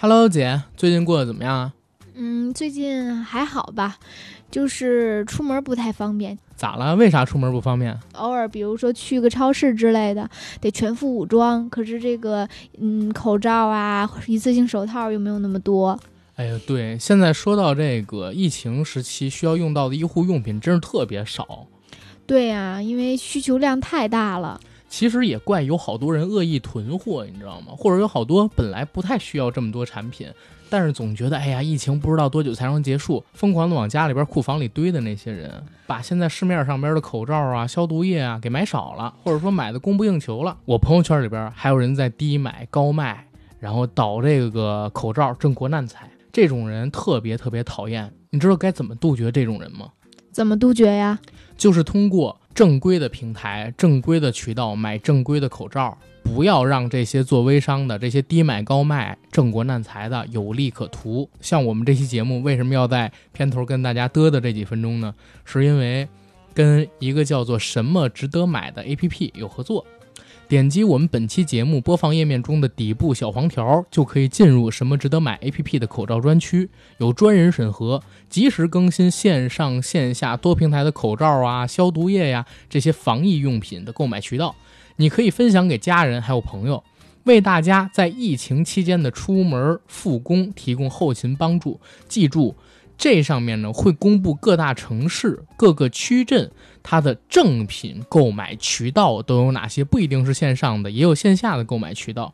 Hello，姐，最近过得怎么样啊？嗯，最近还好吧，就是出门不太方便。咋了？为啥出门不方便？偶尔，比如说去个超市之类的，得全副武装。可是这个，嗯，口罩啊，一次性手套又没有那么多。哎呀，对，现在说到这个疫情时期需要用到的医护用品，真是特别少。对呀，因为需求量太大了。其实也怪有好多人恶意囤货，你知道吗？或者有好多本来不太需要这么多产品，但是总觉得哎呀，疫情不知道多久才能结束，疯狂的往家里边库房里堆的那些人，把现在市面上边的口罩啊、消毒液啊给买少了，或者说买的供不应求了。我朋友圈里边还有人在低买高卖，然后倒这个口罩挣国难财，这种人特别特别讨厌。你知道该怎么杜绝这种人吗？怎么杜绝呀？就是通过。正规的平台、正规的渠道买正规的口罩，不要让这些做微商的、这些低买高卖、挣国难财的有利可图。像我们这期节目为什么要在片头跟大家嘚嘚这几分钟呢？是因为跟一个叫做“什么值得买”的 APP 有合作。点击我们本期节目播放页面中的底部小黄条，就可以进入“什么值得买 ”APP 的口罩专区，有专人审核，及时更新线上线下多平台的口罩啊、消毒液呀这些防疫用品的购买渠道，你可以分享给家人还有朋友，为大家在疫情期间的出门复工提供后勤帮助。记住。这上面呢会公布各大城市、各个区镇它的正品购买渠道都有哪些，不一定是线上的，也有线下的购买渠道。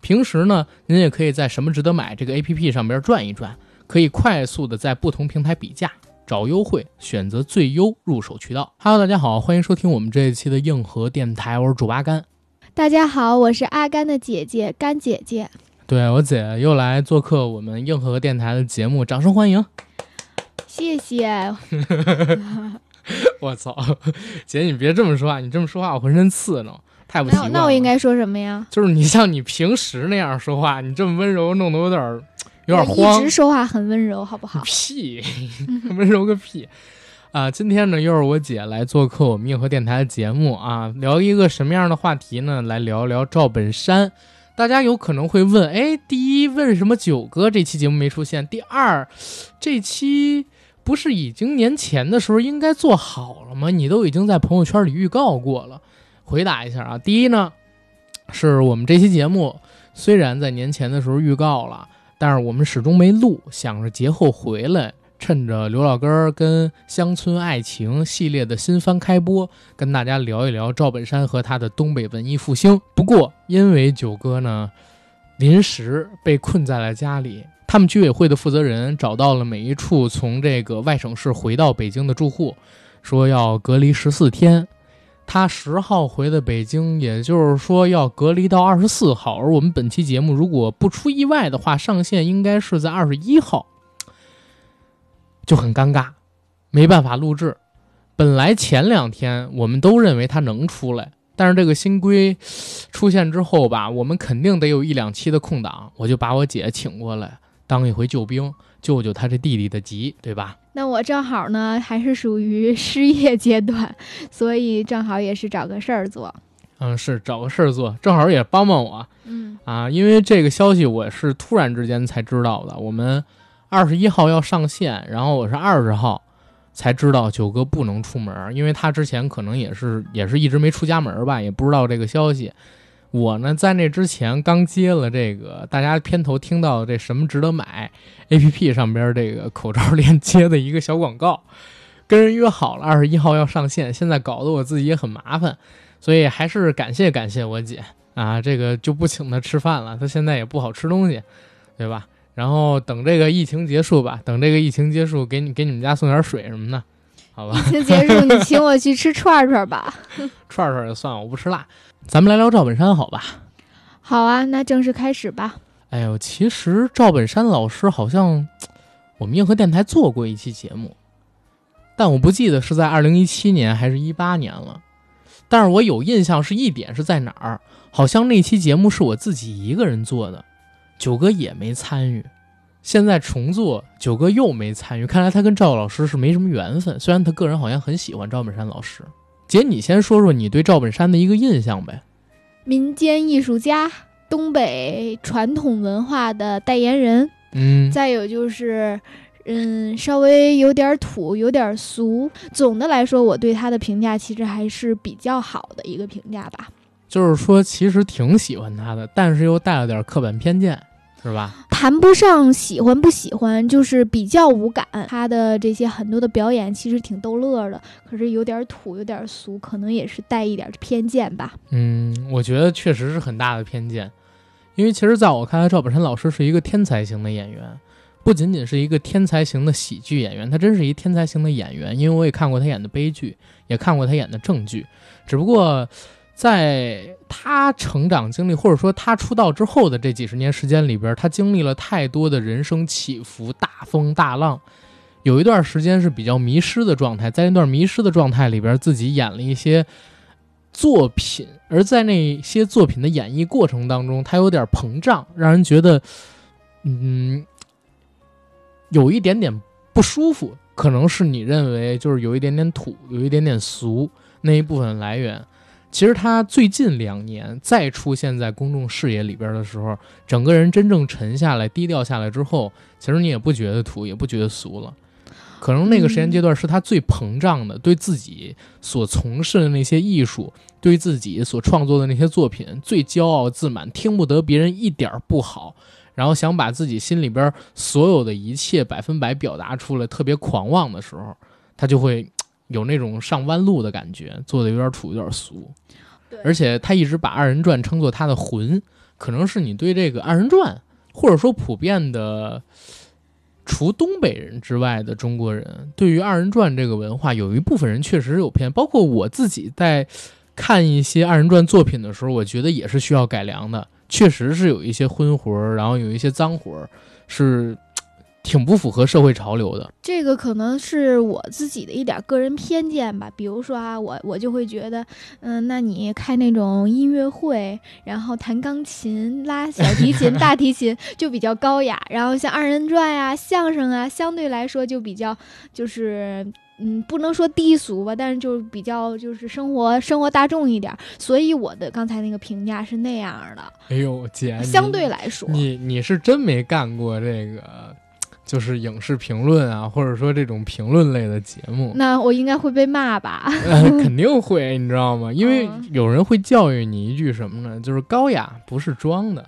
平时呢，您也可以在什么值得买这个 APP 上边转一转，可以快速的在不同平台比价、找优惠，选择最优入手渠道。Hello，大家好，欢迎收听我们这一期的硬核电台，我是主阿甘。大家好，我是阿甘的姐姐甘姐姐。对我姐又来做客我们硬核电台的节目，掌声欢迎。谢谢。我操，姐，你别这么说话，你这么说话我浑身刺挠，太不习惯。那我应该说什么呀？就是你像你平时那样说话，你这么温柔，弄得我有点有点慌。一直说话很温柔，好不好？屁，温柔个屁！啊，今天呢又是我姐来做客我们硬核电台的节目啊，聊一个什么样的话题呢？来聊聊赵本山。大家有可能会问，哎，第一，为什么九哥这期节目没出现？第二，这期。不是已经年前的时候应该做好了吗？你都已经在朋友圈里预告过了。回答一下啊，第一呢，是我们这期节目虽然在年前的时候预告了，但是我们始终没录，想着节后回来，趁着刘老根跟《乡村爱情》系列的新番开播，跟大家聊一聊赵本山和他的东北文艺复兴。不过因为九哥呢，临时被困在了家里。他们居委会的负责人找到了每一处从这个外省市回到北京的住户，说要隔离十四天。他十号回的北京，也就是说要隔离到二十四号。而我们本期节目如果不出意外的话，上线应该是在二十一号，就很尴尬，没办法录制。本来前两天我们都认为他能出来，但是这个新规出现之后吧，我们肯定得有一两期的空档，我就把我姐请过来。当一回救兵，救救他这弟弟的急，对吧？那我正好呢，还是属于失业阶段，所以正好也是找个事儿做。嗯，是找个事儿做，正好也帮帮我。嗯啊，因为这个消息我是突然之间才知道的。我们二十一号要上线，然后我是二十号才知道九哥不能出门，因为他之前可能也是也是一直没出家门吧，也不知道这个消息。我呢，在那之前刚接了这个大家片头听到这什么值得买 A P P 上边这个口罩链接的一个小广告，跟人约好了二十一号要上线，现在搞得我自己也很麻烦，所以还是感谢感谢我姐啊，这个就不请她吃饭了，她现在也不好吃东西，对吧？然后等这个疫情结束吧，等这个疫情结束，给你给你们家送点水什么的，好吧？疫情结束，你请我去吃串串吧，串串就算了，我不吃辣。咱们来聊赵本山，好吧？好啊，那正式开始吧。哎呦，其实赵本山老师好像我们硬核电台做过一期节目，但我不记得是在二零一七年还是一八年了。但是我有印象是一点是在哪儿，好像那期节目是我自己一个人做的，九哥也没参与。现在重做，九哥又没参与，看来他跟赵老师是没什么缘分。虽然他个人好像很喜欢赵本山老师。姐，你先说说你对赵本山的一个印象呗。民间艺术家，东北传统文化的代言人，嗯，再有就是。嗯，稍微有点土，有点俗。总的来说，我对他的评价其实还是比较好的一个评价吧。就是说其实挺喜欢他的，但是又带了点刻板偏见，是吧？谈不上喜欢不喜欢，就是比较无感。他的这些很多的表演其实挺逗乐的，可是有点土，有点俗，可能也是带一点偏见吧。嗯，我觉得确实是很大的偏见，因为其实在我看来，赵本山老师是一个天才型的演员。不仅仅是一个天才型的喜剧演员，他真是一天才型的演员。因为我也看过他演的悲剧，也看过他演的正剧。只不过，在他成长经历或者说他出道之后的这几十年时间里边，他经历了太多的人生起伏、大风大浪。有一段时间是比较迷失的状态，在那段迷失的状态里边，自己演了一些作品，而在那些作品的演绎过程当中，他有点膨胀，让人觉得，嗯。有一点点不舒服，可能是你认为就是有一点点土，有一点点俗那一部分来源。其实他最近两年再出现在公众视野里边的时候，整个人真正沉下来、低调下来之后，其实你也不觉得土，也不觉得俗了。可能那个时间阶段是他最膨胀的，对自己所从事的那些艺术，对自己所创作的那些作品最骄傲自满，听不得别人一点不好。然后想把自己心里边所有的一切百分百表达出来，特别狂妄的时候，他就会有那种上弯路的感觉，做的有点土，有点俗。而且他一直把二人转称作他的魂，可能是你对这个二人转，或者说普遍的，除东北人之外的中国人，对于二人转这个文化，有一部分人确实有偏，包括我自己在看一些二人转作品的时候，我觉得也是需要改良的。确实是有一些荤活儿，然后有一些脏活儿，是挺不符合社会潮流的。这个可能是我自己的一点个人偏见吧。比如说啊，我我就会觉得，嗯，那你开那种音乐会，然后弹钢琴、拉小提琴、大提琴就比较高雅，然后像二人转呀、相声啊，相对来说就比较就是。嗯，不能说低俗吧，但是就是比较就是生活生活大众一点，所以我的刚才那个评价是那样的。哎呦，姐，相对来说，你你是真没干过这个，就是影视评论啊，或者说这种评论类的节目。那我应该会被骂吧？肯定会，你知道吗？因为有人会教育你一句什么呢？就是高雅不是装的。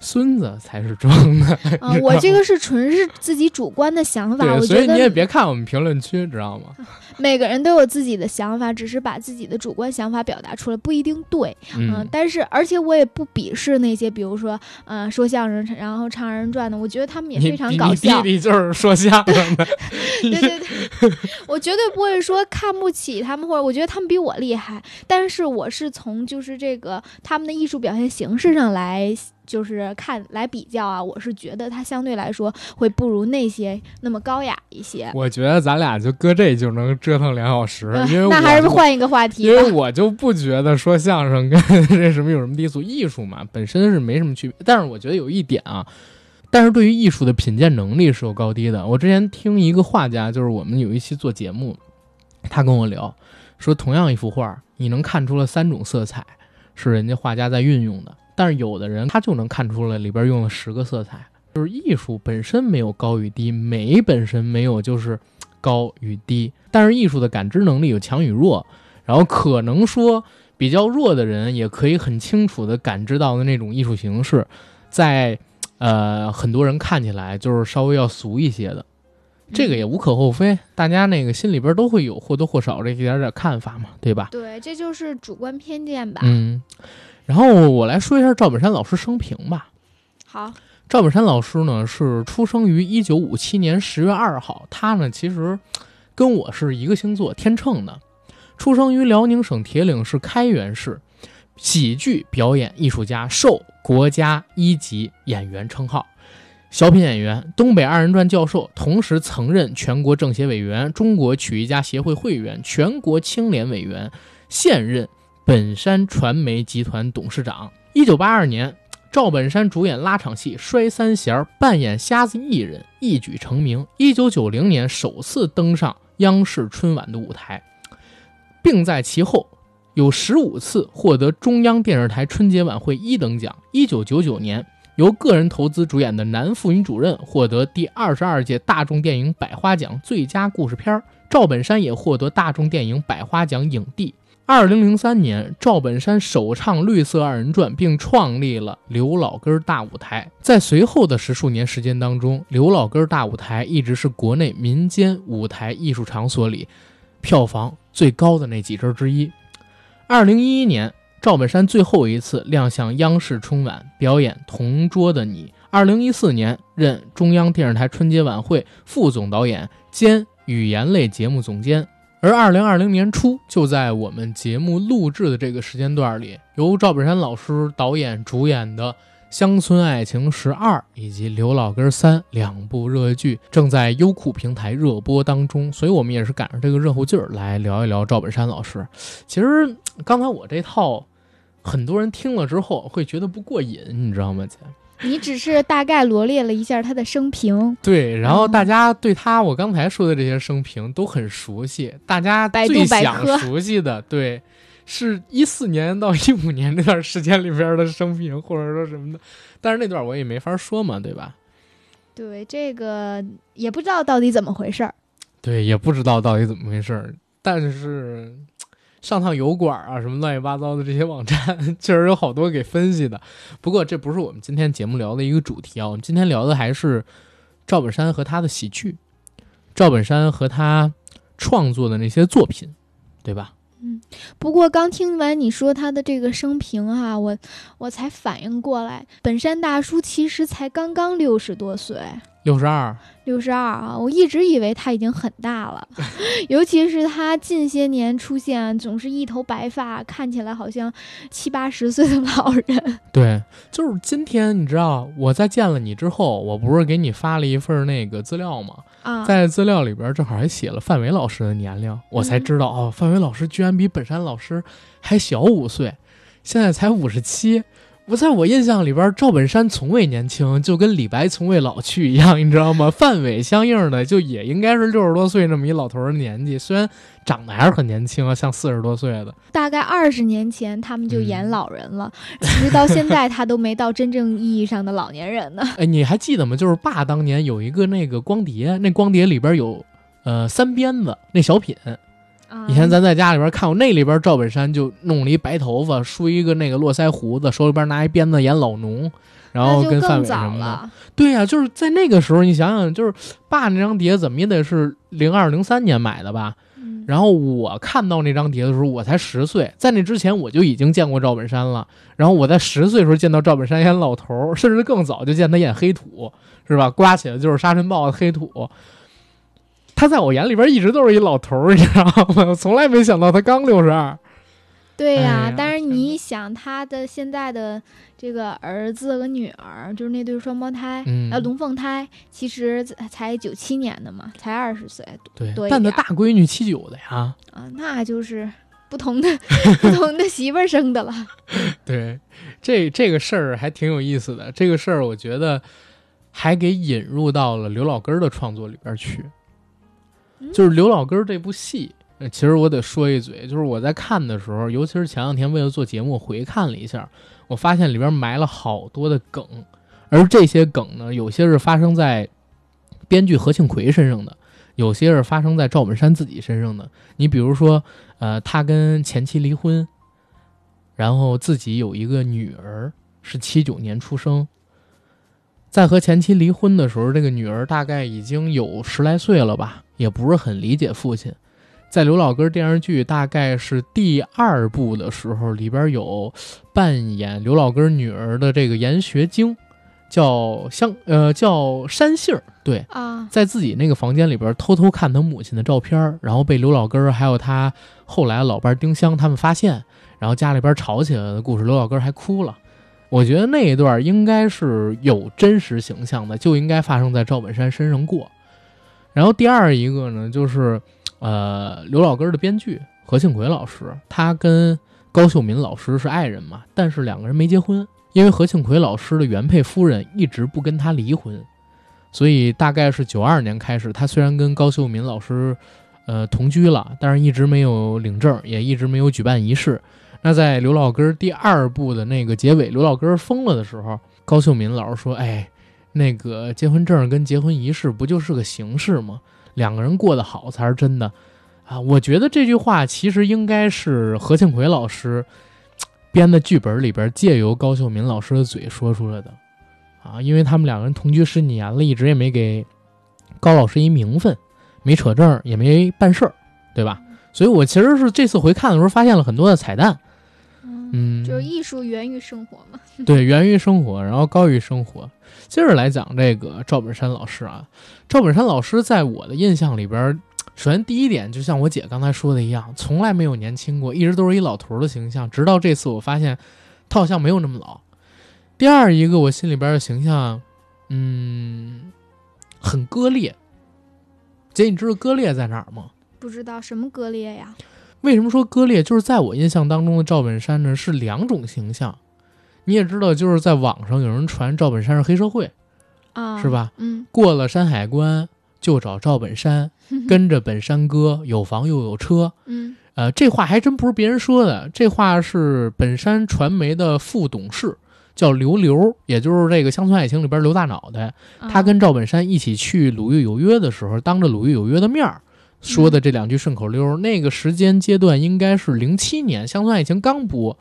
孙子才是装的啊！我这个是纯是自己主观的想法，所以你也别看我们评论区，知道吗？每个人都有自己的想法，只是把自己的主观想法表达出来，不一定对。嗯，但是而且我也不鄙视那些，比如说，嗯，说相声然后唱二人转的，我觉得他们也非常搞笑。弟弟就是说相声的，对对对，我绝对不会说看不起他们，或者我觉得他们比我厉害。但是我是从就是这个他们的艺术表现形式上来。就是看来比较啊，我是觉得它相对来说会不如那些那么高雅一些。我觉得咱俩就搁这就能折腾两小时，因为 那还是换一个话题。因为我就不觉得说相声跟 这什么有什么低俗，艺术嘛本身是没什么区别。但是我觉得有一点啊，但是对于艺术的品鉴能力是有高低的。我之前听一个画家，就是我们有一期做节目，他跟我聊说，同样一幅画，你能看出了三种色彩是人家画家在运用的。但是有的人他就能看出来里边用了十个色彩，就是艺术本身没有高与低，美本身没有就是高与低，但是艺术的感知能力有强与弱，然后可能说比较弱的人也可以很清楚的感知到的那种艺术形式，在呃很多人看起来就是稍微要俗一些的，这个也无可厚非，大家那个心里边都会有或多或少这一点点看法嘛，对吧？对，这就是主观偏见吧。嗯。然后我来说一下赵本山老师生平吧。好，赵本山老师呢是出生于一九五七年十月二号，他呢其实跟我是一个星座，天秤的。出生于辽宁省铁岭市开原市，喜剧表演艺术家，受国家一级演员称号，小品演员，东北二人转教授，同时曾任全国政协委员、中国曲艺家协会会员、全国青联委员，现任。本山传媒集团董事长。一九八二年，赵本山主演拉场戏《摔三弦》，扮演瞎子艺人，一举成名。一九九零年，首次登上央视春晚的舞台，并在其后有十五次获得中央电视台春节晚会一等奖。一九九九年，由个人投资主演的《男妇女主任》获得第二十二届大众电影百花奖最佳故事片，赵本山也获得大众电影百花奖影帝。二零零三年，赵本山首唱《绿色二人转》，并创立了刘老根大舞台。在随后的十数年时间当中，刘老根大舞台一直是国内民间舞台艺术场所里票房最高的那几支之一。二零一一年，赵本山最后一次亮相央视春晚，表演《同桌的你》。二零一四年，任中央电视台春节晚会副总导演兼语言类节目总监。而二零二零年初，就在我们节目录制的这个时间段里，由赵本山老师导演主演的《乡村爱情十二》以及《刘老根三》两部热剧正在优酷平台热播当中，所以我们也是赶上这个热乎劲儿来聊一聊赵本山老师。其实刚才我这套，很多人听了之后会觉得不过瘾，你知道吗，姐？你只是大概罗列了一下他的生平，对，然后大家对他我刚才说的这些生平都很熟悉，大家最想熟悉的，对，是一四年到一五年这段时间里边的生平，或者说什么的，但是那段我也没法说嘛，对吧？对这个也不知道到底怎么回事儿。对，也不知道到底怎么回事儿，但是上趟油管啊，什么乱七八糟的这些网站，确实有好多给分析的。不过这不是我们今天节目聊的一个主题啊，我们今天聊的还是赵本山和他的喜剧，赵本山和他创作的那些作品，对吧？嗯不过刚听完你说他的这个生平哈、我我才反应过来，本山大叔其实才刚刚六十多岁，六十二，六十二啊！我一直以为他已经很大了，尤其是他近些年出现总是一头白发，看起来好像七八十岁的老人。对，就是今天你知道我在见了你之后，我不是给你发了一份那个资料吗？啊，在资料里边正好还写了范伟老师的年龄，我才知道、哦，范伟老师居然比本山老师还小五岁，现在才五十七。我在我印象里边，赵本山从未年轻，就跟李白从未老去一样，你知道吗？范伟相应的就也应该是六十多岁那么一老头儿的年纪，虽然长得还是很年轻啊，像四十多岁的。大概二十年前他们就演嗯老人了，其实到现在他都没到真正意义上的老年人呢。哎，你还记得吗？就是爸当年有一个那个光碟，那光碟里边有呃三鞭子那小品，啊以前咱在家里边看过，那里边赵本山就弄了一白头发，梳一个那个络腮胡子，手里边拿一鞭子演老农，然后跟范伟什么的。了。对呀、就是在那个时候，你想想，就是爸那张碟怎么也得是零二零三年买的吧？嗯，然后我看到那张碟的时候，我才十岁，在那之前我就已经见过赵本山了。然后我在十岁的时候见到赵本山演老头儿，甚至更早就见他演黑土，是吧？刮起来就是沙尘暴的黑土。他在我眼里边一直都是一老头儿，你知道吗？我从来没想到他刚六十二。对呀、哎呀但是你想他的现在的这个儿子和女儿，就是那对双胞胎，嗯呃，龙凤胎，其实才才九七年的嘛，才二十岁对但他大闺女七九的呀。啊，那就是不同的 不同的媳妇儿生的了。对，这这个事儿还挺有意思的。这个事儿我觉得还给引入到了刘老根儿的创作里边去。就是刘老根这部戏，其实我得说一嘴，就是我在看的时候，尤其是前两天为了做节目回看了一下，我发现里边埋了好多的梗，而这些梗呢，有些是发生在编剧何庆魁身上的，有些是发生在赵本山自己身上的。你比如说，呃，他跟前妻离婚，然后自己有一个女儿，是七九年出生。在和前妻离婚的时候，这个女儿大概已经有十来岁了吧，也不是很理解父亲。在刘老根电视剧大概是第二部的时候，里边有扮演刘老根女儿的这个严学晶，叫香呃叫山杏儿，对，啊，在自己那个房间里边偷偷看她母亲的照片儿，然后被刘老根儿还有他后来老伴儿丁香他们发现，然后家里边吵起来的故事，刘老根儿还哭了。我觉得那一段应该是有真实形象的，就应该发生在赵本山身上过。然后第二一个呢，就是呃刘老根的编剧何庆魁老师，他跟高秀敏老师是爱人嘛，但是两个人没结婚，因为何庆魁老师的原配夫人一直不跟他离婚，所以大概是九二年开始，他虽然跟高秀敏老师，呃同居了，但是一直没有领证，也一直没有举办仪式。那在刘老根第二部的那个结尾，刘老根疯了的时候，高秀敏老师说：“哎，那个结婚证跟结婚仪式不就是个形式吗？两个人过得好才是真的。”啊，我觉得这句话其实应该是何庆魁老师编的剧本里边借由高秀敏老师的嘴说出来的。啊，因为他们两个人同居十几年了，一直也没给高老师一名分，没扯证，也没办事儿，对吧？所以我其实是这次回看的时候发现了很多的彩蛋。嗯，就是艺术源于生活嘛。对，源于生活，然后高于生活。接着来讲这个赵本山老师啊，赵本山老师在我的印象里边，首先第一点，就像我姐刚才说的一样，从来没有年轻过，一直都是一老头的形象。直到这次，我发现他好像没有那么老。第二一个，我心里边的形象，嗯，很割裂。姐，你知道割裂在哪儿吗？不知道什么割裂呀？为什么说割裂？就是在我印象当中的赵本山呢，是两种形象。你也知道，就是在网上有人传赵本山是黑社会，啊，是吧？嗯，过了山海关就找赵本山，跟着本山哥，有房又有车。嗯，呃，这话还真不是别人说的，这话是本山传媒的副董事叫刘刘，也就是这个《乡村爱情》里边刘大脑袋，他跟赵本山一起去《鲁豫有约》的时候，当着《鲁豫有约》的面儿。说的这两句顺口溜，那个时间阶段应该是零七年《乡村爱情》刚播，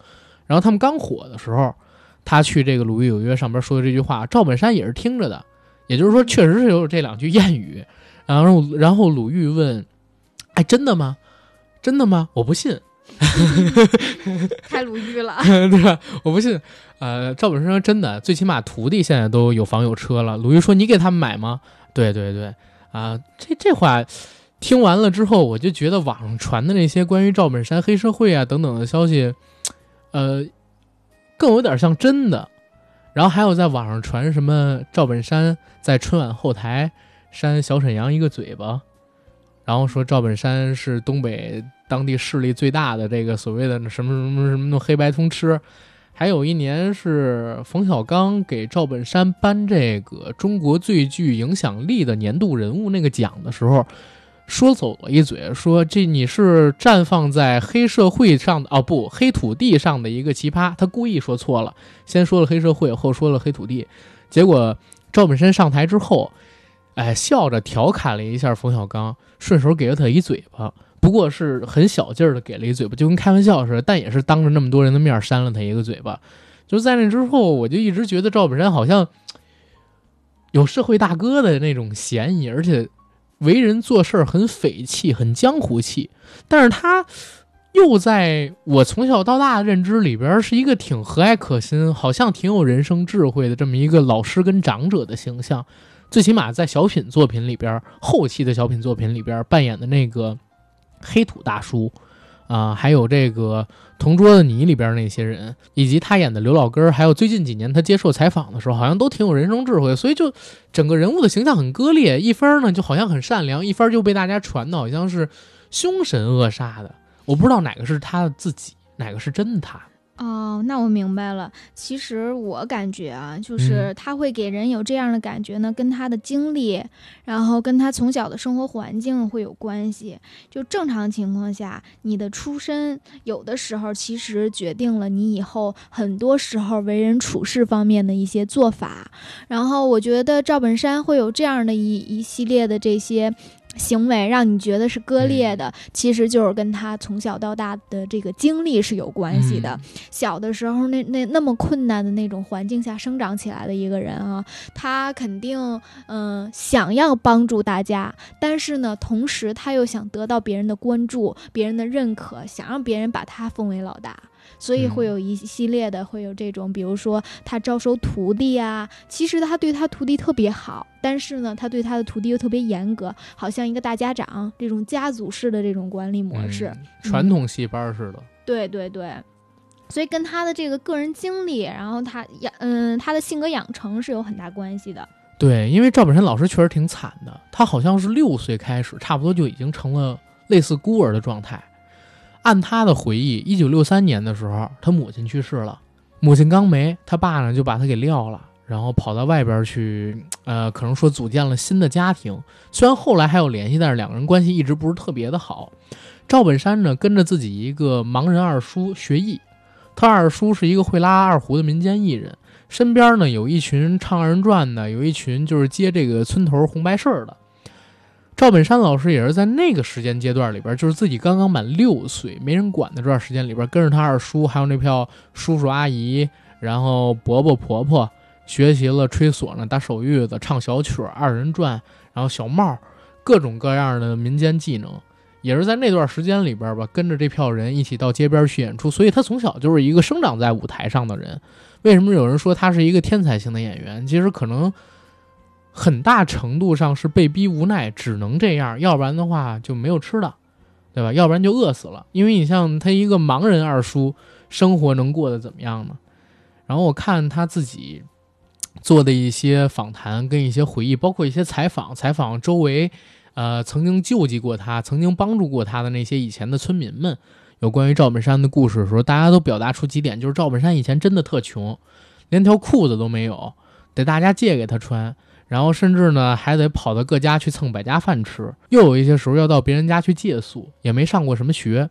然后他们刚火的时候，他去这个《鲁豫有约》上边说的这句话，赵本山也是听着的，也就是说，确实是有这两句谚语。然后，然后鲁豫问：“哎，真的吗？真的吗？我不信。”太鲁豫了，对吧？我不信。呃，赵本山说：“真的，最起码徒弟现在都有房有车了。”鲁豫说：“你给他们买吗？”对对对，啊，这这话。听完了之后，我就觉得网上传的那些关于赵本山黑社会啊等等的消息，呃，更有点像真的。然后还有在网上传什么赵本山在春晚后台扇小沈阳一个嘴巴，然后说赵本山是东北当地势力最大的这个所谓的什么什么什么黑白通吃。还有一年是冯小刚给赵本山颁这个中国最具影响力的年度人物那个奖的时候。说走了一嘴，说这你是绽放在黑社会上的哦，不，黑土地上的一个奇葩。他故意说错了，先说了黑社会，后说了黑土地。结果赵本山上台之后，哎，笑着调侃了一下冯小刚，顺手给了他一嘴巴，不过是很小劲儿的给了一嘴巴，就跟开玩笑似的，但也是当着那么多人的面扇了他一个嘴巴。就在那之后，我就一直觉得赵本山好像有社会大哥的那种嫌疑，而且。为人做事很匪气，很江湖气，但是他又在我从小到大的认知里边是一个挺和蔼可亲，好像挺有人生智慧的这么一个老师跟长者的形象。最起码在小品作品里边，后期的小品作品里边扮演的那个黑土大叔。啊，还有这个同桌的你里边那些人，以及他演的刘老根，还有最近几年他接受采访的时候，好像都挺有人生智慧，所以就整个人物的形象很割裂。一分呢就好像很善良，一分就被大家传的好像是凶神恶煞的。我不知道哪个是他自己，哪个是真的他。哦，那我明白了。其实我感觉啊，就是他会给人有这样的感觉呢，跟他的经历，然后跟他从小的生活环境会有关系。就正常情况下，你的出身有的时候其实决定了你以后很多时候为人处事方面的一些做法。然后我觉得赵本山会有这样的一一系列的这些。行为让你觉得是割裂的，其实就是跟他从小到大的这个经历是有关系的。小的时候那那那么困难的那种环境下生长起来的一个人啊，他肯定嗯想要帮助大家，但是呢，同时他又想得到别人的关注、别人的认可，想让别人把他封为老大。所以会有一系列的，会有这种，比如说他招收徒弟啊，其实他对他徒弟特别好，但是呢，他对他的徒弟又特别严格，好像一个大家长这种家族式的这种管理模式，传统戏班似的。对对对，所以跟他的这个个人经历，然后他养，嗯，他的性格养成是有很大关系的。对，因为赵本山老师确实挺惨的，他好像是六岁开始，差不多就已经成了类似孤儿的状态。按他的回忆，一九六三年的时候，他母亲去世了，母亲刚没，他爸呢就把他给撂了，然后跑到外边去，呃，可能说组建了新的家庭。虽然后来还有联系，但是两个人关系一直不是特别的好。赵本山呢，跟着自己一个盲人二叔学艺，他二叔是一个会拉二胡的民间艺人，身边呢有一群唱二人转的，有一群就是接这个村头红白事儿的。赵本山老师也是在那个时间阶段里边，就是自己刚刚满六岁，没人管的这段时间里边，跟着他二叔还有那票叔叔阿姨，然后伯伯婆婆。学习了吹唢呐、打手玉子、唱小曲、二人转，然后小帽，各种各样的民间技能，也是在那段时间里边吧，跟着这票人一起到街边去演出。所以他从小就是一个生长在舞台上的人。为什么有人说他是一个天才型的演员？其实可能很大程度上是被逼无奈，只能这样，要不然的话就没有吃的，对吧？要不然就饿死了。因为你像他一个盲人二叔，生活能过得怎么样呢？然后我看他自己。做的一些访谈跟一些回忆，包括一些采访，采访周围，呃，曾经救济过他、曾经帮助过他的那些以前的村民们，有关于赵本山的故事的时候，大家都表达出几点，就是赵本山以前真的特穷，连条裤子都没有，得大家借给他穿，然后甚至呢还得跑到各家去蹭百家饭吃，又有一些时候要到别人家去借宿，也没上过什么学，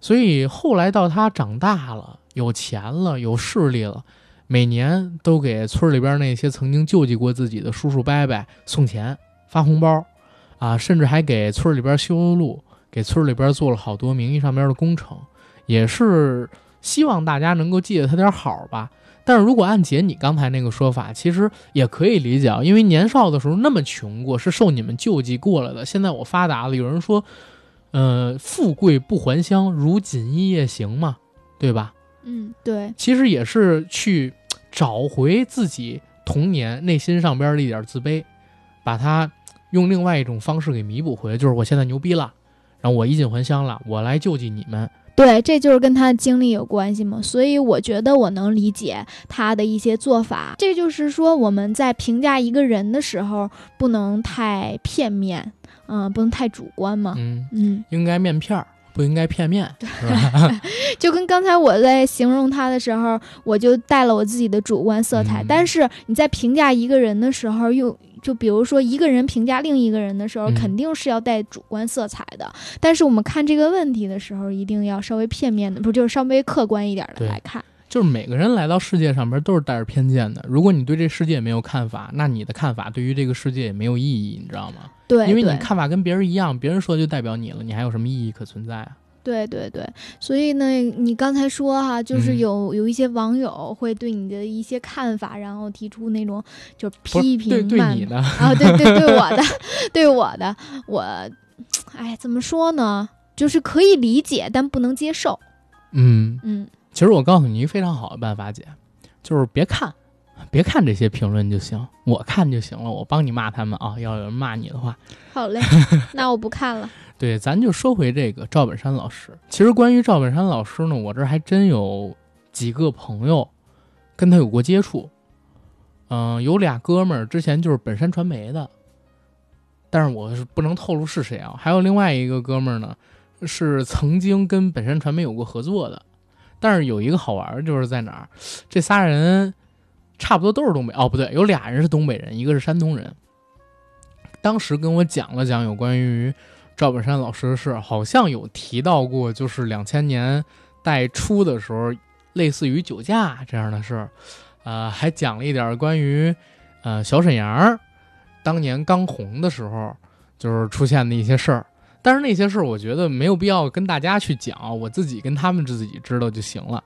所以后来到他长大了，有钱了，有势力了。每年都给村里边那些曾经救济过自己的叔叔伯伯送钱、发红包，啊，甚至还给村里边修路，给村里边做了好多名义上边的工程，也是希望大家能够记得他点好吧。但是如果按姐你刚才那个说法，其实也可以理解啊，因为年少的时候那么穷过，是受你们救济过来的。现在我发达了，有人说，呃，富贵不还乡，如锦衣夜行嘛，对吧？嗯，对，其实也是去找回自己童年内心上边的一点自卑，把它用另外一种方式给弥补回来。就是我现在牛逼了，然后我衣锦还乡了，我来救济你们。对，这就是跟他的经历有关系嘛。所以我觉得我能理解他的一些做法。这就是说我们在评价一个人的时候不能太片面，嗯，不能太主观嘛。嗯嗯，应该面片儿。不应该片面，是吧？就跟刚才我在形容他的时候，我就带了我自己的主观色彩。但是你在评价一个人的时候，又就比如说一个人评价另一个人的时候，肯定是要带主观色彩的。但是我们看这个问题的时候，一定要稍微片面的，不就是稍微客观一点的来看。就是每个人来到世界上边都是带着偏见的。如果你对这世界没有看法，那你的看法对于这个世界也没有意义，你知道吗？对，因为你看法跟别人一样，别人说就代表你了，你还有什么意义可存在啊？对对对，所以呢，你刚才说哈，就是有有一些网友会对你的一些看法，然后提出那种就批评，对对你的啊，对对对我的，对我的，我，哎，怎么说呢？就是可以理解，但不能接受。嗯嗯，其实我告诉你一个非常好的办法，姐，就是别看。别看这些评论就行，我看就行了。我帮你骂他们啊！要有人骂你的话，好嘞，那我不看了。对，咱就说回这个赵本山老师。其实关于赵本山老师呢，我这还真有几个朋友跟他有过接触。嗯，有俩哥们儿之前就是本山传媒的，但是我是不能透露是谁啊。还有另外一个哥们儿呢，是曾经跟本山传媒有过合作的。但是有一个好玩儿就是在哪儿，这仨人。差不多都是东北哦，不对，有俩人是东北人，一个是山东人。当时跟我讲了讲有关于赵本山老师的事，好像有提到过，就是两千年代初的时候，类似于酒驾这样的事儿。呃，还讲了一点关于呃小沈阳当年刚红的时候，就是出现的一些事儿。但是那些事儿，我觉得没有必要跟大家去讲，我自己跟他们自己知道就行了，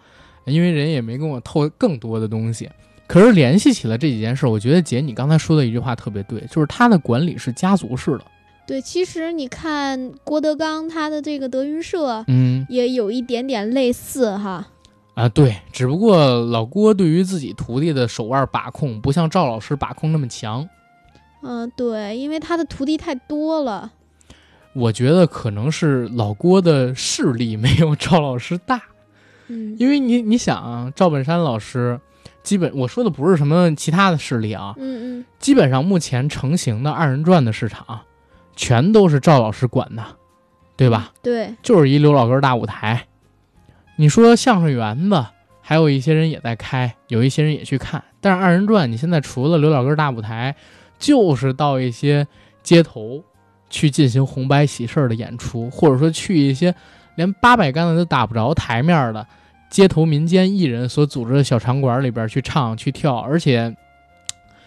因为人也没跟我透更多的东西。可是联系起来这几件事，我觉得姐你刚才说的一句话特别对，就是他的管理是家族式的。对，其实你看郭德纲他的这个德云社，嗯，也有一点点类似哈。啊，对，只不过老郭对于自己徒弟的手腕把控，不像赵老师把控那么强。嗯，对，因为他的徒弟太多了。我觉得可能是老郭的势力没有赵老师大。嗯，因为你你想啊，赵本山老师。基本我说的不是什么其他的势力啊，嗯嗯，基本上目前成型的二人转的市场，全都是赵老师管的，对吧？对，就是一刘老根大舞台。你说相声园子，还有一些人也在开，有一些人也去看，但是二人转，你现在除了刘老根大舞台，就是到一些街头去进行红白喜事儿的演出，或者说去一些连八百竿子都打不着台面的街头民间艺人所组织的小场馆里边去唱去跳，而且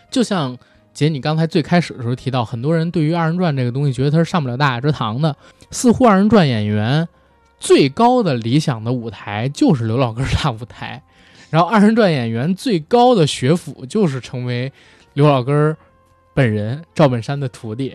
就像。姐，你刚才最开始的时候提到，很多人对于二人转这个东西觉得它是上不了大雅之堂的。似乎二人转演员最高的理想的舞台就是刘老根大舞台，然后二人转演员最高的学府就是成为刘老根本人赵本山的徒弟，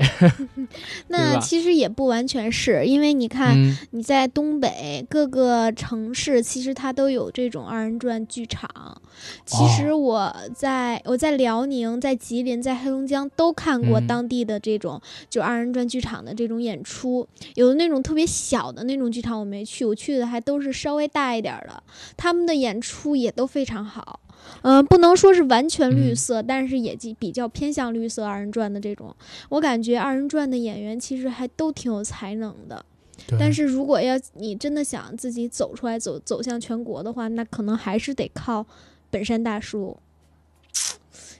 那其实也不完全是因为你看你在东北各个城市，其实它都有这种二人转剧场。其实我在我在辽宁、在吉林、在黑龙江都看过当地的这种就二人转剧场的这种演出。有的那种特别小的那种剧场我没去，我去的还都是稍微大一点的，他们的演出也都非常好。嗯，不能说是完全绿色，但是也比较偏向绿色二人转的这种。我感觉二人转的演员其实还都挺有才能的。但是如果要你真的想自己走出来，走走向全国的话，那可能还是得靠本山大叔。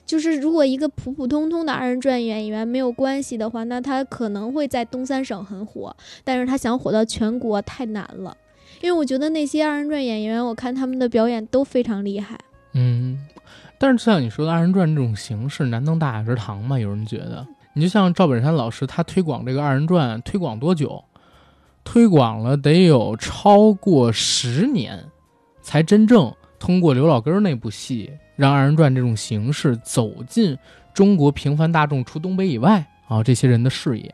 就是如果一个普普通通的二人转演员没有关系的话，那他可能会在东三省很火，但是他想火到全国太难了。因为我觉得那些二人转演员，我看他们的表演都非常厉害。嗯，但是像你说的二人转这种形式难登大雅之堂嘛？有人觉得，你就像赵本山老师，他推广这个二人转推广多久？推广了得有超过十年，才真正通过刘老根那部戏，让二人转这种形式走进中国平凡大众，除东北以外啊这些人的视野，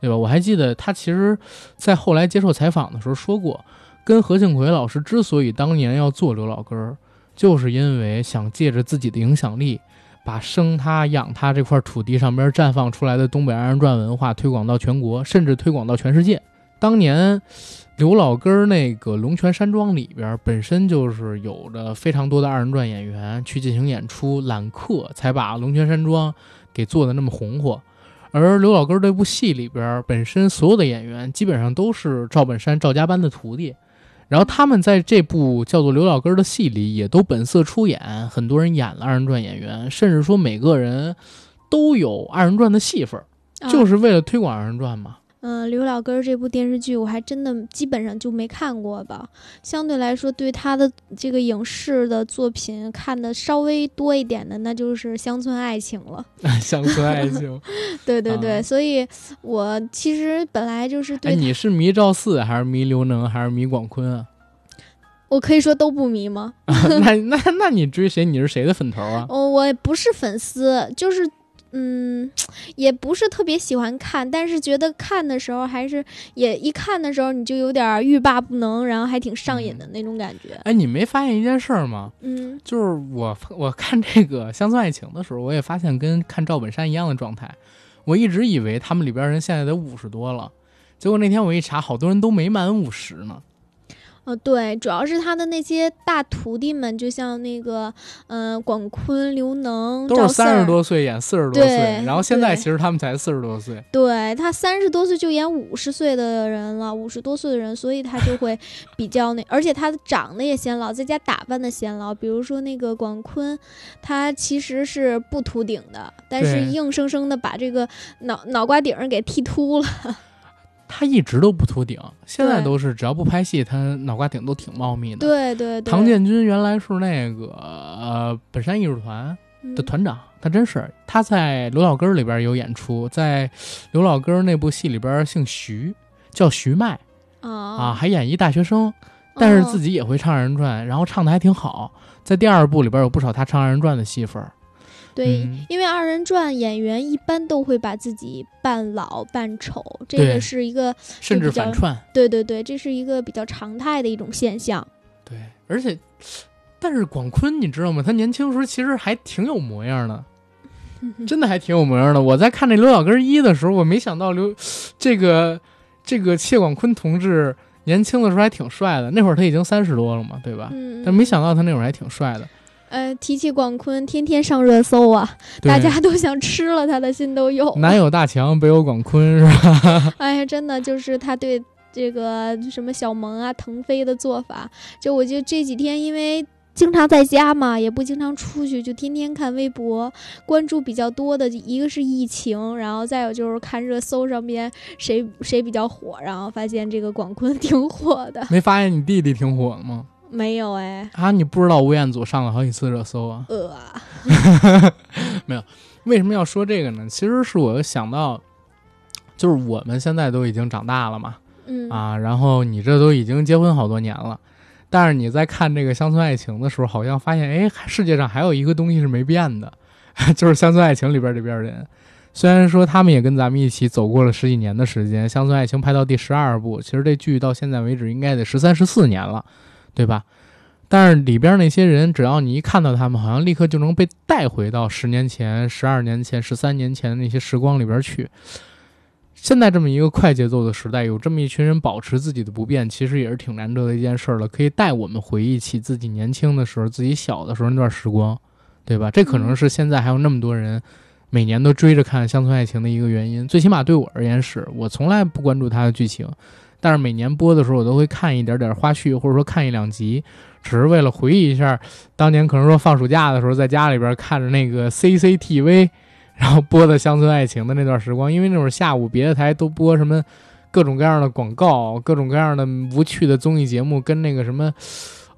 对吧？我还记得他其实，在后来接受采访的时候说过，跟何庆魁老师之所以当年要做刘老根儿。就是因为想借着自己的影响力，把生他养他这块土地上边绽放出来的东北二人转文化推广到全国，甚至推广到全世界。当年刘老根儿那个龙泉山庄里边本身就是有着非常多的二人转演员去进行演出揽客，才把龙泉山庄给做的那么红火。而刘老根儿这部戏里边本身所有的演员基本上都是赵本山赵家班的徒弟。然后他们在这部叫做《刘老根》的戏里，也都本色出演，很多人演了二人转演员，甚至说每个人都有二人转的戏份，就是为了推广二人转嘛。嗯，刘老根这部电视剧我还真的基本上就没看过吧。相对来说，对他的这个影视的作品看的稍微多一点的，那就是《乡村爱情》了。乡村爱情，对对对。所以，我其实本来就是对。你是迷赵四还是迷刘能还是迷广坤啊？我可以说都不迷吗？那那那你追谁？你是谁的粉头啊？哦，我不是粉丝，就是。嗯，也不是特别喜欢看，但是觉得看的时候还是也一看的时候你就有点欲罢不能，然后还挺上瘾的那种感觉。哎，你没发现一件事儿吗？嗯，就是我我看这个《乡村爱情》的时候，我也发现跟看赵本山一样的状态。我一直以为他们里边人现在得五十多了，结果那天我一查，好多人都没满五十呢。哦，对，主要是他的那些大徒弟们，就像那个，嗯，广坤、刘能，都是三十多岁演四十多岁，然后现在其实他们才四十多岁。对他三十多岁就演五十岁的人了，五十多岁的人，所以他就会 比较那，而且他长得也显老，在家打扮的显老。比如说那个广坤，他其实是不秃顶的，但是硬生生的把这个脑脑瓜顶给剃秃了。他一直都不秃顶，现在都是只要不拍戏，他脑瓜顶都挺茂密的。对对对。唐建军原来是那个呃本山艺术团的团长，他真是他在刘老根里边有演出，在刘老根那部戏里边姓徐，叫徐迈啊，还演一大学生，但是自己也会唱二人转，然后唱的还挺好。在第二部里边有不少他唱二人转的戏份。对，因为二人转演员一般都会把自己扮老扮丑，这个是一个甚至反串。对对对，这是一个比较常态的一种现象。对，而且，但是广坤你知道吗？他年轻时候其实还挺有模样的，真的还挺有模样的。我在看这刘小根一的时候，我没想到刘这个这个谢广坤同志年轻的时候还挺帅的。那会儿他已经三十多了嘛，对吧？嗯。但没想到他那会儿还挺帅的。呃，提起广坤，天天上热搜啊，大家都想吃了他的心都有。南有大强，北有广坤，是吧？哎呀，真的就是他对这个什么小萌啊、腾飞的做法，就我就这几天因为。经常在家嘛，也不经常出去，就天天看微博，关注比较多的一个是疫情，然后再有就是看热搜上边谁谁比较火，然后发现这个广坤挺火的。没发现你弟弟挺火的吗？没有哎，啊，你不知道吴彦祖上了好几次热搜啊？呃，没有，为什么要说这个呢？其实是我想到，就是我们现在都已经长大了嘛，嗯。啊，然后你这都已经结婚好多年了，但是你在看这个乡村爱情的时候，好像发现，哎，世界上还有一个东西是没变的，就是乡村爱情里边这边人。虽然说他们也跟咱们一起走过了十几年的时间，乡村爱情拍到第十二部，其实这剧到现在为止应该得十三十四年了，对吧？但是里边那些人，只要你一看到他们，好像立刻就能被带回到十年前、十二年前、十三年前的那些时光里边去。现在这么一个快节奏的时代，有这么一群人保持自己的不变，其实也是挺难得的一件事了，可以带我们回忆起自己年轻的时候、自己小的时候那段时光，对吧？这可能是现在还有那么多人每年都追着看《乡村爱情》的一个原因。最起码对我而言是，我从来不关注它的剧情，但是每年播的时候，我都会看一点点花絮，或者说看一两集。只是为了回忆一下当年可能说放暑假的时候，在家里边看着那个 CCTV，然后播的《乡村爱情》的那段时光。因为那会儿下午别的台都播什么各种各样的广告、各种各样的无趣的综艺节目，跟那个什么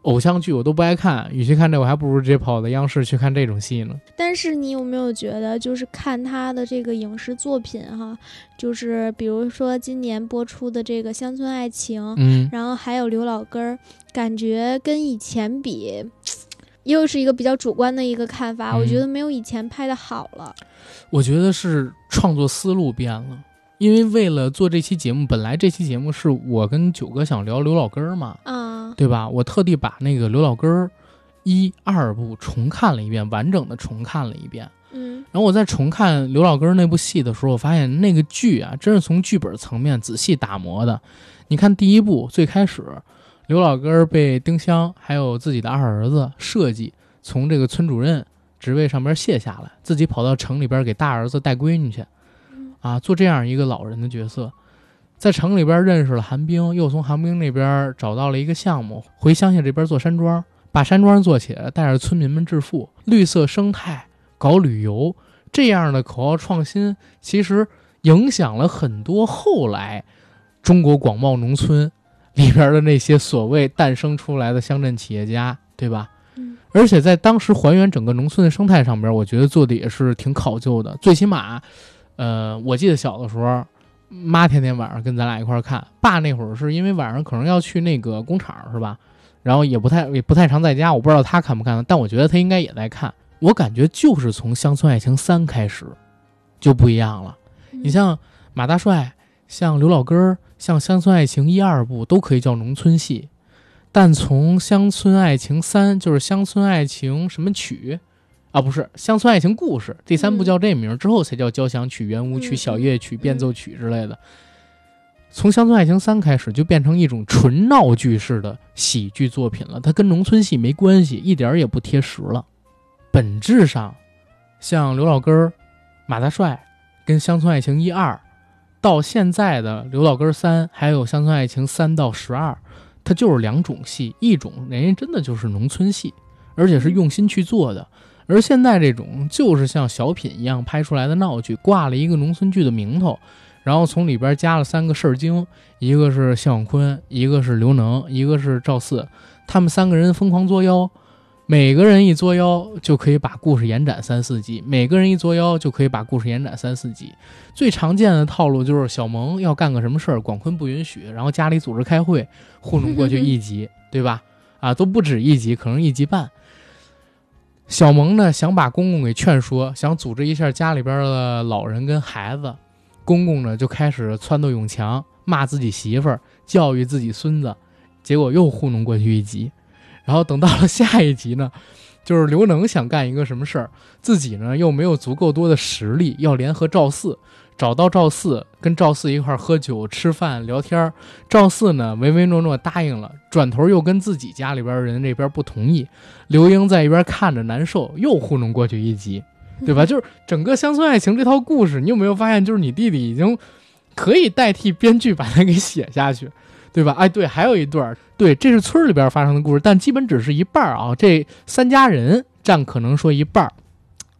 偶像剧我都不爱看。与其看这，我还不如直接跑到央视去看这种戏呢。但是你有没有觉得，就是看他的这个影视作品哈，就是比如说今年播出的这个《乡村爱情》，嗯，然后还有刘老根儿，感觉跟以前比，又是一个比较主观的一个看法。嗯我觉得没有以前拍的好了。我觉得是创作思路变了。因为为了做这期节目，本来这期节目是我跟九哥想聊刘老根儿嘛，嗯，对吧？我特地把那个刘老根儿一二部重看了一遍，完整的重看了一遍。嗯然后我在重看刘老根儿那部戏的时候，我发现那个剧啊，真是从剧本层面仔细打磨的。你看第一部最开始，刘老根儿被丁香还有自己的二儿子设计从这个村主任职位上边卸下来，自己跑到城里边给大儿子带闺女去，啊，做这样一个老人的角色。在城里边认识了韩冰，又从韩冰那边找到了一个项目，回乡下这边做山庄，把山庄做起来，带着村民们致富，绿色生态，搞旅游，这样的口号创新，其实影响了很多后来中国广袤农村里边的那些所谓诞生出来的乡镇企业家，对吧？嗯而且在当时还原整个农村的生态上边，我觉得做的也是挺考究的。最起码，呃，我记得小的时候，妈天天晚上跟咱俩一块儿看，爸那会儿是因为晚上可能要去那个工厂，是吧？然后也不太也不太常在家，我不知道他看不看，但我觉得他应该也在看。我感觉就是从《乡村爱情三》开始就不一样了。嗯你像马大帅，像刘老根儿，像《乡村爱情》一二部都可以叫农村戏，但从《乡村爱情三》就是《乡村爱情什么曲》啊，不是《乡村爱情故事》，第三部嗯叫这名儿，之后才叫交响曲、圆舞曲、嗯小夜曲、变奏曲之类的。从《乡村爱情三》开始，就变成一种纯闹剧式的喜剧作品了，它跟农村戏没关系，一点儿也不贴实了。本质上，像刘老根儿、马大帅跟《乡村爱情一二》，到现在的刘老根儿三，还有《乡村爱情三到十二》，它就是两种戏，一种人家真的就是农村戏，而且是用心去做的。而现在这种就是像小品一样拍出来的闹剧，挂了一个农村剧的名头，然后从里边加了三个事儿精，一个是谢广坤，一个是刘能，一个是赵四，他们三个人疯狂作妖，每个人一作妖就可以把故事延展三四集，每个人一作妖就可以把故事延展三四集。最常见的套路就是小萌要干个什么事儿，广坤不允许，然后家里组织开会，糊弄过去 一集，对吧？啊，都不止一集，可能一集半。小萌呢想把公公给劝说，想组织一下家里边的老人跟孩子，公公呢就开始撺掇永强，骂自己媳妇儿，教育自己孙子，结果又糊弄过去一集。然后等到了下一集呢，就是刘能想干一个什么事儿，自己呢又没有足够多的实力，要联合赵四，找到赵四，跟赵四一块儿喝酒、吃饭、聊天。赵四呢唯唯诺诺答应了，转头又跟自己家里边人这边不同意。刘英在一边看着难受，又糊弄过去一集，对吧？就是整个乡村爱情这套故事，你有没有发现，就是你弟弟已经可以代替编剧把它给写下去，对吧？哎，对，还有一段儿对，这是村里边发生的故事，但基本只是一半儿啊。这三家人占可能说一半儿，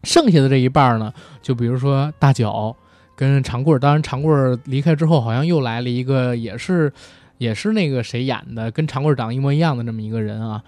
剩下的这一半儿呢，就比如说大脚跟长贵儿，当然长贵儿离开之后，好像又来了一个，也是也是那个谁演的，跟长贵儿长一模一样的这么一个人啊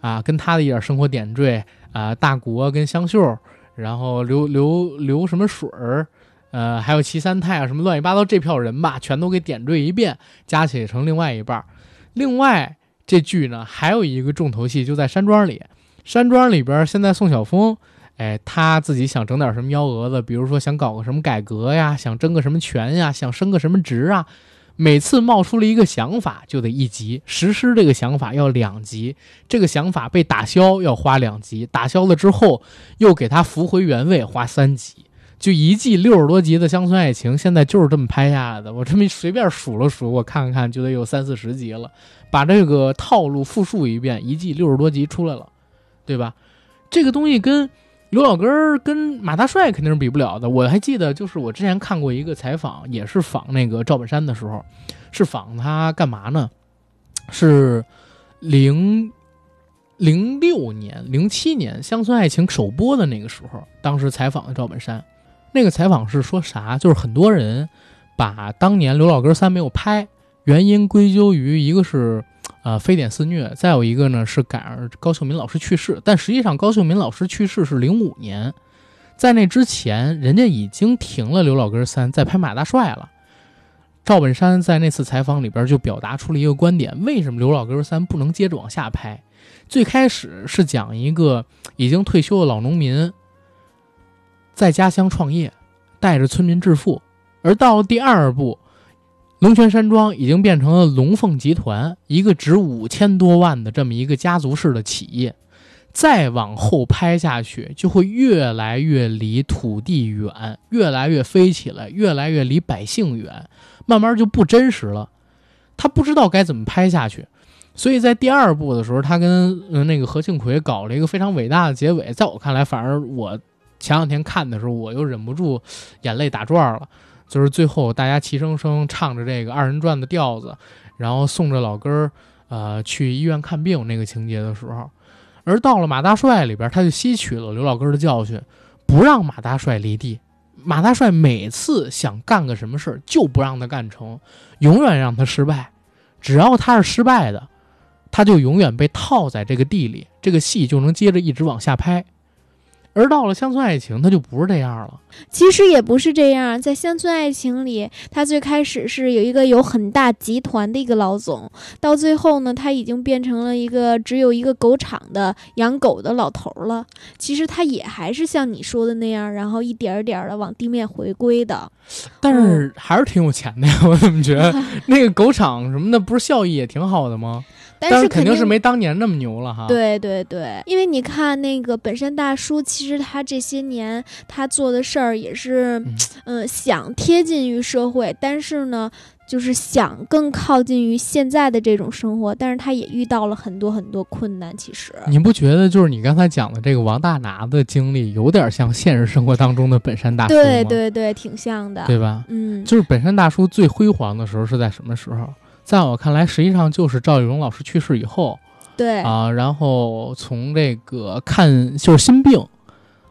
啊，跟他的一点生活点缀啊，大国跟香秀，然后刘刘刘什么水儿。呃，还有齐三太啊，什么乱七八糟这票人吧，全都给点缀一遍，加起来成另外一半儿。另外这剧呢，还有一个重头戏就在山庄里。山庄里边，现在宋晓峰，哎，他自己想整点什么幺蛾子，比如说想搞个什么改革呀，想争个什么权呀，想升个什么职啊。每次冒出了一个想法，就得一集实施这个想法要两集，这个想法被打消要花两集，打消了之后又给他扶回原位，花三集。就一季六十多集的乡村爱情，现在就是这么拍下来的。我这么随便数了数，我看看就得有三四十集了。把这个套路复述一遍，一季六十多集出来了，对吧？这个东西跟刘老根、跟马大帅肯定是比不了的。我还记得，就是我之前看过一个采访，也是访那个赵本山的时候，是访他干嘛呢？是零零六年、零七年《乡村爱情》首播的那个时候，当时采访的赵本山。那个采访是说啥？就是很多人把当年刘老根三没有拍原因归咎于一个是，呃，非典肆虐，再有一个呢是赶上高秀敏老师去世。但实际上高秀敏老师去世是零五年，在那之前，人家已经停了刘老根三，在拍马大帅了。赵本山在那次采访里边就表达出了一个观点：为什么刘老根三不能接着往下拍？最开始是讲一个已经退休的老农民。在家乡创业，带着村民致富，而到了第二部，龙泉山庄已经变成了龙凤集团，一个值五千多万的这么一个家族式的企业。再往后拍下去，就会越来越离土地远，越来越飞起来，越来越离百姓远，慢慢就不真实了。他不知道该怎么拍下去，所以在第二部的时候，他跟那个何庆魁搞了一个非常伟大的结尾。在我看来，反而我。前两天看的时候，我又忍不住眼泪打转了。就是最后大家齐声声唱着这个二人转的调子，然后送着老根儿，呃，去医院看病那个情节的时候，而到了马大帅里边，他就吸取了刘老根的教训，不让马大帅离地。马大帅每次想干个什么事儿，就不让他干成，永远让他失败。只要他是失败的，他就永远被套在这个地里，这个戏就能接着一直往下拍。而到了乡村爱情，他就不是这样了。其实也不是这样，在乡村爱情里，他最开始是有一个有很大集团的一个老总，到最后呢，他已经变成了一个只有一个狗场的养狗的老头了。其实他也还是像你说的那样，然后一点儿点儿的往地面回归的。但是还是挺有钱的呀，我怎么觉得 那个狗场什么的，不是效益也挺好的吗？但是肯定是没当年那么牛了哈。对对对，因为你看那个本山大叔，其实他这些年他做的事儿也是，嗯，想贴近于社会，但是呢，就是想更靠近于现在的这种生活，但是他也遇到了很多很多困难。其实你不觉得就是你刚才讲的这个王大拿的经历，有点像现实生活当中的本山大叔对对对，挺像的，对吧？嗯，就是本山大叔最辉煌的时候是在什么时候？在我看来，实际上就是赵丽蓉老师去世以后，对。啊，然后从这个看就是心病，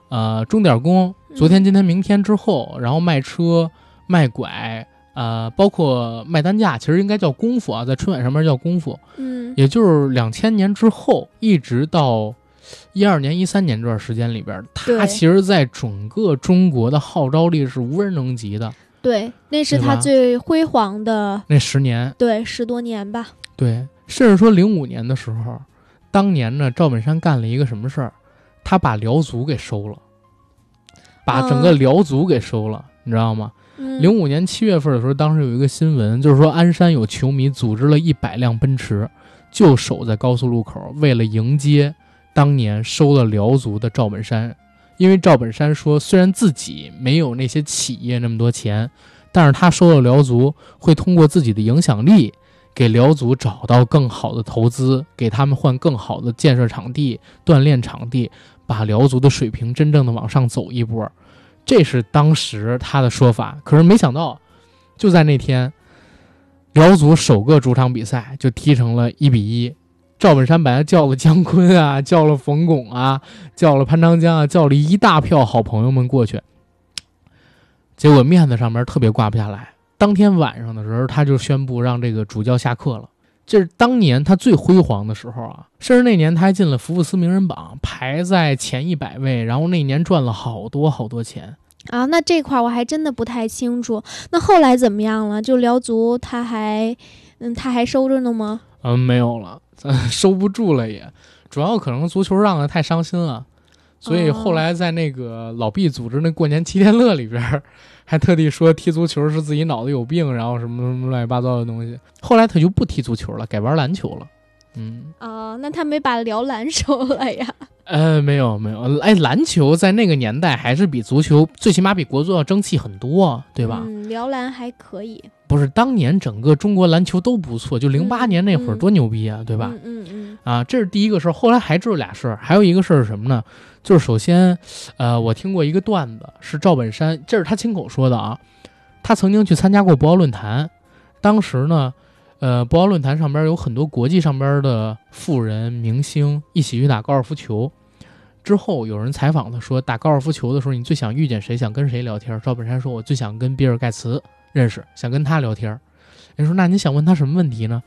呃，钟点工，昨天、今天、明天之后，然后卖车、卖拐，呃，包括卖单价，其实应该叫功夫啊，在春晚上面叫功夫，嗯，也就是两千年之后，一直到一二年、一三年这段时间里边，他其实在整个中国的号召力是无人能及的。对，那是他最辉煌的那十年，对，十多年吧。对，甚至说零五年的时候，当年呢，赵本山干了一个什么事儿？他把辽足给收了，把整个辽足给收了，你知道吗？零五年七月份的时候，当时有一个新闻，就是说鞍山有球迷组织了一百辆奔驰，就守在高速路口，为了迎接当年收了辽足的赵本山。因为赵本山说，虽然自己没有那些企业那么多钱，但是他收了辽足，会通过自己的影响力，给辽足找到更好的投资，给他们换更好的建设场地、锻炼场地，把辽足的水平真正的往上走一波。这是当时他的说法。可是没想到，就在那天，辽足首个主场比赛就踢成了一比一。赵本山把他叫了姜昆啊，叫了冯巩啊，叫了潘长江啊，叫了一大票好朋友们过去，结果面子上面特别挂不下来。当天晚上的时候，他就宣布让这个主教下课了。这是当年他最辉煌的时候啊！甚至那年他还进了福布斯名人榜，排在前一百位。然后那年赚了好多好多钱啊！那这块我还真的不太清楚。那后来怎么样了？就辽足他还，嗯，他还收着呢吗？嗯，没有了，收不住了也。主要可能足球让的太伤心了，所以后来在那个老毕组织那过年七天乐里边。还特地说踢足球是自己脑子有病，然后什么什么乱七八糟的东西。后来他就不踢足球了，改玩篮球了。嗯啊，那他没把辽篮收了呀？呃，没有没有。哎，篮球在那个年代还是比足球，最起码比国足要争气很多，对吧？嗯，辽篮还可以。不是，当年整个中国篮球都不错，就零八年那会儿多牛逼啊，对吧？嗯嗯。啊，这是第一个事儿。后来还知道俩事儿，还有一个事儿是什么呢？就是首先，呃，我听过一个段子，是赵本山，这是他亲口说的啊。他曾经去参加过博鳌论坛，当时呢，呃，博鳌论坛上边有很多国际上边的富人、明星一起去打高尔夫球。之后有人采访他说，打高尔夫球的时候，你最想遇见谁？想跟谁聊天？赵本山说，我最想跟比尔盖茨认识，想跟他聊天。人说，那你想问他什么问题呢？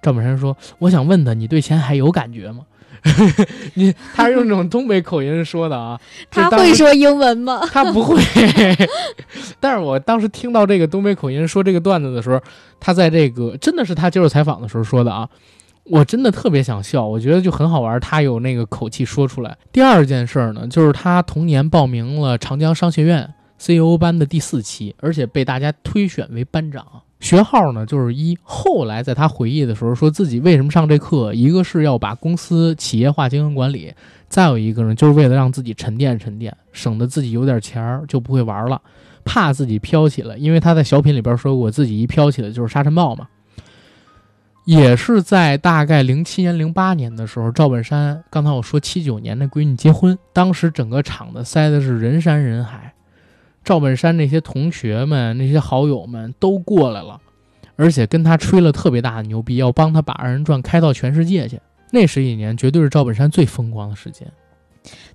赵本山说，我想问他，你对钱还有感觉吗？你他是用那种东北口音说的啊？他会说英文吗？他不会。但是我当时听到这个东北口音说这个段子的时候，他在这个真的是他接受采访的时候说的啊，我真的特别想笑，我觉得就很好玩。他有那个口气说出来。第二件事呢，就是他同年报名了长江商学院 CEO 班的第四期，而且被大家推选为班长。学号呢，就是一。后来在他回忆的时候，说自己为什么上这课，一个是要把公司企业化经营管理，再有一个呢，就是为了让自己沉淀沉淀，省得自己有点钱儿就不会玩了，怕自己飘起来。因为他在小品里边说过，自己一飘起来就是沙尘暴嘛。也是在大概零七年、零八年的时候，赵本山，刚才我说七九年那闺女结婚，当时整个场子塞的是人山人海。赵本山那些同学们、那些好友们都过来了，而且跟他吹了特别大的牛逼，要帮他把二人转开到全世界去。那十几年绝对是赵本山最风光的时间。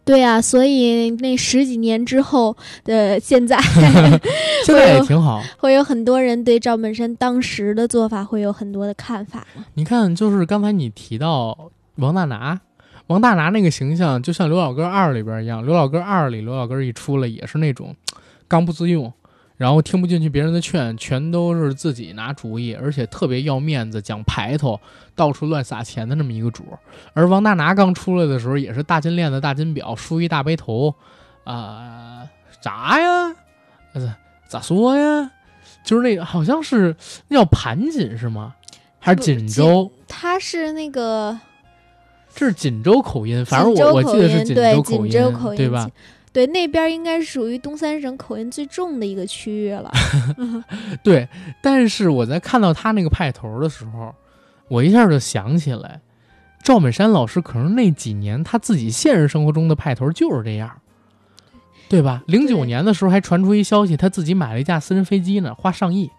对呀，所以那十几年之后的现在，现在也挺好。会有很多人对赵本山当时的做法会有很多的看法。你看，就是刚才你提到王大拿，王大拿那个形象，就像《刘老根二》里边一样，《刘老根二》里刘老根一出来也是那种。刚不自用，然后听不进去别人的劝，全都是自己拿主意，而且特别要面子、讲排头，到处乱撒钱的那么一个主。而王大拿刚出来的时候，也是大金链子、大金表，梳一大背头，啊，咋呀？咋说呀？就是那个，好像是那叫盘锦是吗？还是锦州？他是那个，这是锦州口音，反正我我记得是锦州口音，对吧？对，那边应该是属于东三省口音最重的一个区域了。对，但是我在看到他那个派头的时候，我一下就想起来，赵本山老师可能那几年他自己现实生活中的派头就是这样，对吧？零九年的时候还传出一消息，他自己买了一架私人飞机呢，花上亿。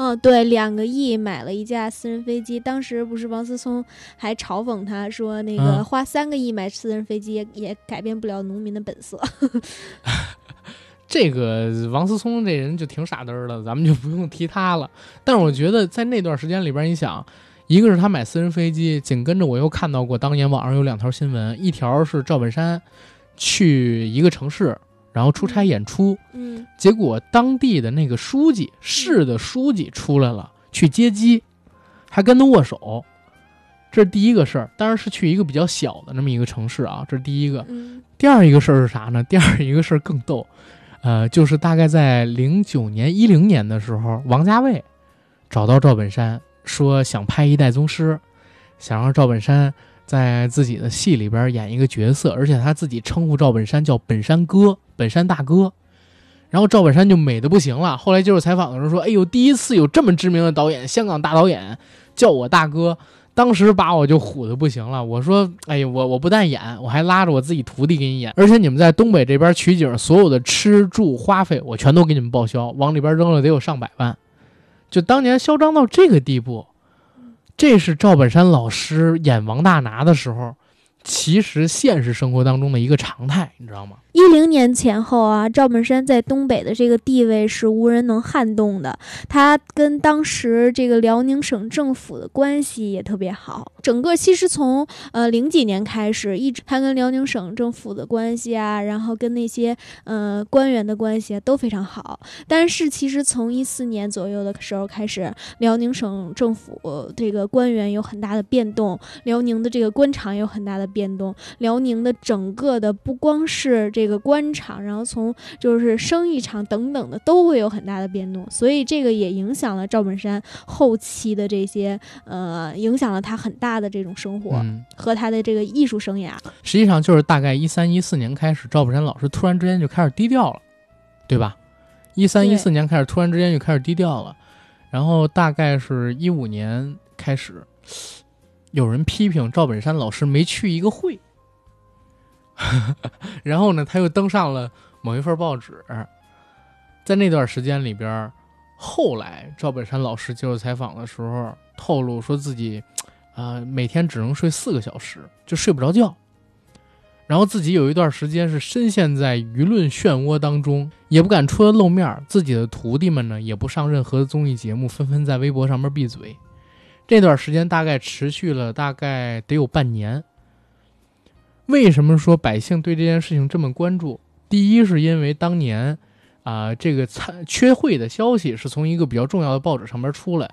嗯，对，两个亿买了一架私人飞机。当时不是王思聪还嘲讽他说：“那个花三个亿买私人飞机也也改变不了农民的本色。”这个王思聪这人就挺傻嘚儿的，咱们就不用提他了。但是我觉得在那段时间里边，你想，一个是他买私人飞机，紧跟着我又看到过当年网上有两条新闻，一条是赵本山去一个城市。然后出差演出，嗯，结果当地的那个书记，市的书记出来了，去接机，还跟他握手，这是第一个事儿。当然是去一个比较小的那么一个城市啊，这是第一个。第二一个事儿是啥呢？第二一个事儿更逗，呃，就是大概在零九年、一零年的时候，王家卫找到赵本山，说想拍一代宗师，想让赵本山。在自己的戏里边演一个角色，而且他自己称呼赵本山叫本山哥、本山大哥，然后赵本山就美的不行了。后来接受采访的时候说：“哎呦，第一次有这么知名的导演，香港大导演叫我大哥，当时把我就唬的不行了。”我说：“哎呀，我我不但演，我还拉着我自己徒弟给你演，而且你们在东北这边取景，所有的吃住花费我全都给你们报销，往里边扔了得有上百万。”就当年嚣张到这个地步，这是赵本山老师演王大拿的时候，其实现实生活当中的一个常态，你知道吗？一零年前后啊，赵本山在东北的这个地位是无人能撼动的。他跟当时这个辽宁省政府的关系也特别好。整个其实从呃零几年开始，一直他跟辽宁省政府的关系啊，然后跟那些呃官员的关系都非常好。但是其实从一四年左右的时候开始，辽宁省政府这个官员有很大的变动，辽宁的这个官场有很大的变动，辽宁的整个的不光是这。这个官场，然后从就是生意场等等的都会有很大的变动，所以这个也影响了赵本山后期的这些呃，影响了他很大的这种生活和他的这个艺术生涯。实际上就是大概一三一四年开始，赵本山老师突然之间就开始低调了，对吧？一三一四年开始突然之间就开始低调了，然后大概是一五年开始，有人批评赵本山老师没去一个会。然后呢，他又登上了某一份报纸，在那段时间里边，后来赵本山老师接受采访的时候透露说自己，啊，每天只能睡四个小时，就睡不着觉。然后自己有一段时间是深陷在舆论漩涡当中，也不敢出来露面。自己的徒弟们呢，也不上任何综艺节目，纷纷在微博上面闭嘴。这段时间大概持续了大概得有半年。为什么说百姓对这件事情这么关注？第一，是因为当年，啊，这个参缺会的消息是从一个比较重要的报纸上边出来；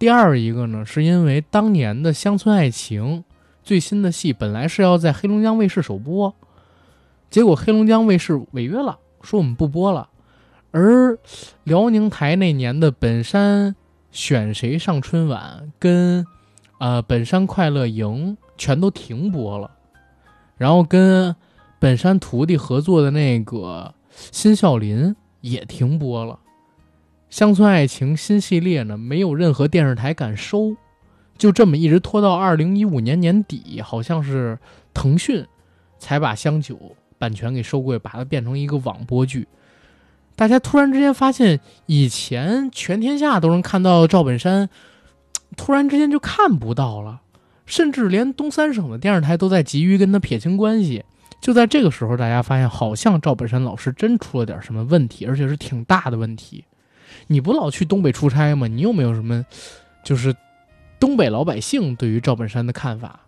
第二一个呢，是因为当年的《乡村爱情》最新的戏本来是要在黑龙江卫视首播，结果黑龙江卫视违约了，说我们不播了，而辽宁台那年的《本山选谁上春晚》跟，呃，《本山快乐营》全都停播了。然后跟本山徒弟合作的那个新笑林也停播了，《乡村爱情》新系列呢，没有任何电视台敢收，就这么一直拖到二零一五年年底，好像是腾讯才把香九版权给收归，把它变成一个网播剧。大家突然之间发现，以前全天下都能看到赵本山，突然之间就看不到了。甚至连东三省的电视台都在急于跟他撇清关系。就在这个时候，大家发现好像赵本山老师真出了点什么问题，而且是挺大的问题。你不老去东北出差吗？你有没有什么，就是东北老百姓对于赵本山的看法？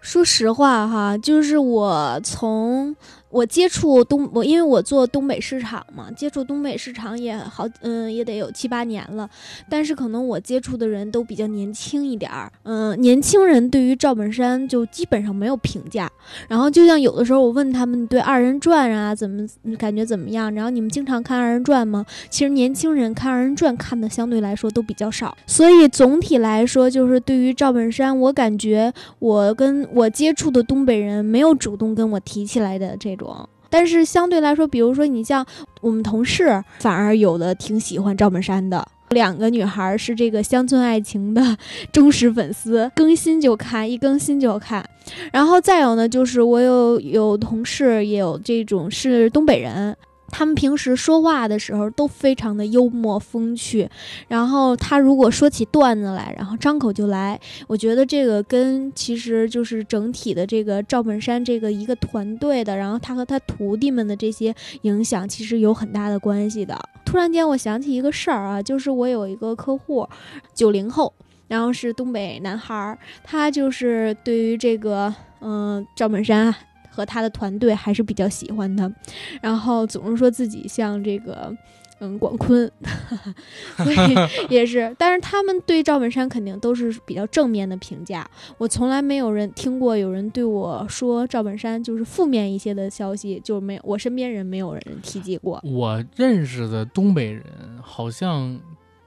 说实话哈，就是我从。我接触东，我因为我做东北市场嘛，接触东北市场也好，嗯，也得有七八年了。但是可能我接触的人都比较年轻一点儿，嗯，年轻人对于赵本山就基本上没有评价。然后就像有的时候我问他们对二人转啊怎么感觉怎么样，然后你们经常看二人转吗？其实年轻人看二人转看的相对来说都比较少。所以总体来说，就是对于赵本山，我感觉我跟我接触的东北人没有主动跟我提起来的这。种但是相对来说，比如说你像我们同事，反而有的挺喜欢赵本山的。两个女孩是这个《乡村爱情》的 忠实粉丝，更新就看，一更新就看。然后再有呢，就是我有有同事也有这种是东北人。他们平时说话的时候都非常的幽默风趣，然后他如果说起段子来，然后张口就来。我觉得这个跟其实就是整体的这个赵本山这个一个团队的，然后他和他徒弟们的这些影响，其实有很大的关系的。突然间我想起一个事儿啊，就是我有一个客户，九零后，然后是东北男孩儿，他就是对于这个嗯赵本山。和他的团队还是比较喜欢他，然后总是说自己像这个，嗯，广坤，所以 也是。但是他们对赵本山肯定都是比较正面的评价。我从来没有人听过有人对我说赵本山就是负面一些的消息，就没有我身边人没有人提及过。我认识的东北人好像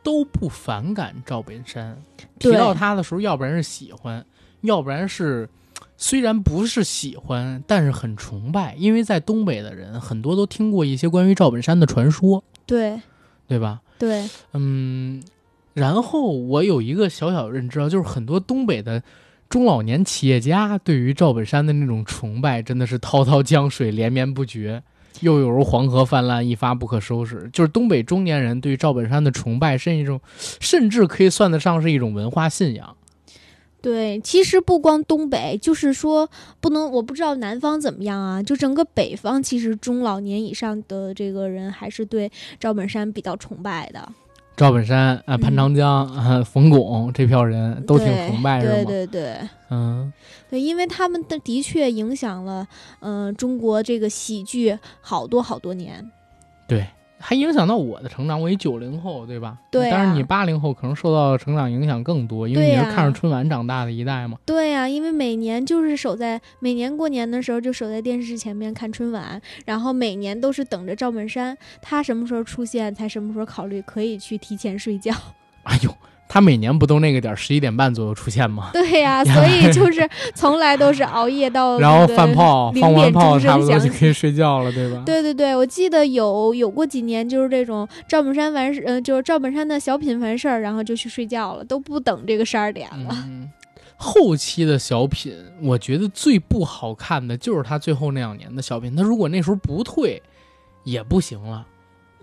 都不反感赵本山，提到他的时候，要不然是喜欢，要不然是。虽然不是喜欢，但是很崇拜，因为在东北的人很多都听过一些关于赵本山的传说，对，对吧？对，嗯，然后我有一个小小认知啊，就是很多东北的中老年企业家对于赵本山的那种崇拜真的是滔滔江水连绵不绝，又有如黄河泛滥，一发不可收拾。就是东北中年人对赵本山的崇拜，是一种，甚至可以算得上是一种文化信仰。对，其实不光东北，就是说不能，我不知道南方怎么样啊。就整个北方，其实中老年以上的这个人还是对赵本山比较崇拜的。赵本山啊，潘长江啊，冯巩这票人都挺崇拜，是吗？对对对，嗯，对，因为他们的的确影响了，嗯，中国这个喜剧好多好多年。对。还影响到我的成长，我一九零后，对吧？对。但是你八零后可能受到成长影响更多，因为你是看着春晚长大的一代嘛。对呀，因为每年就是守在每年过年的时候就守在电视前面看春晚，然后每年都是等着赵本山他什么时候出现，才什么时候考虑可以去提前睡觉。哎呦。他每年不都那个点儿十一点半左右出现吗？对呀，所以就是从来都是熬夜到 然后放炮，放完炮差不多就可以睡觉了，对吧？对对对，我记得有有过几年就是这种赵本山完事，嗯，就是赵本山的小品完事儿，然后就去睡觉了，都不等这个十二点了。后期的小品，我觉得最不好看的就是他最后那两年的小品，他如果那时候不退，也不行了。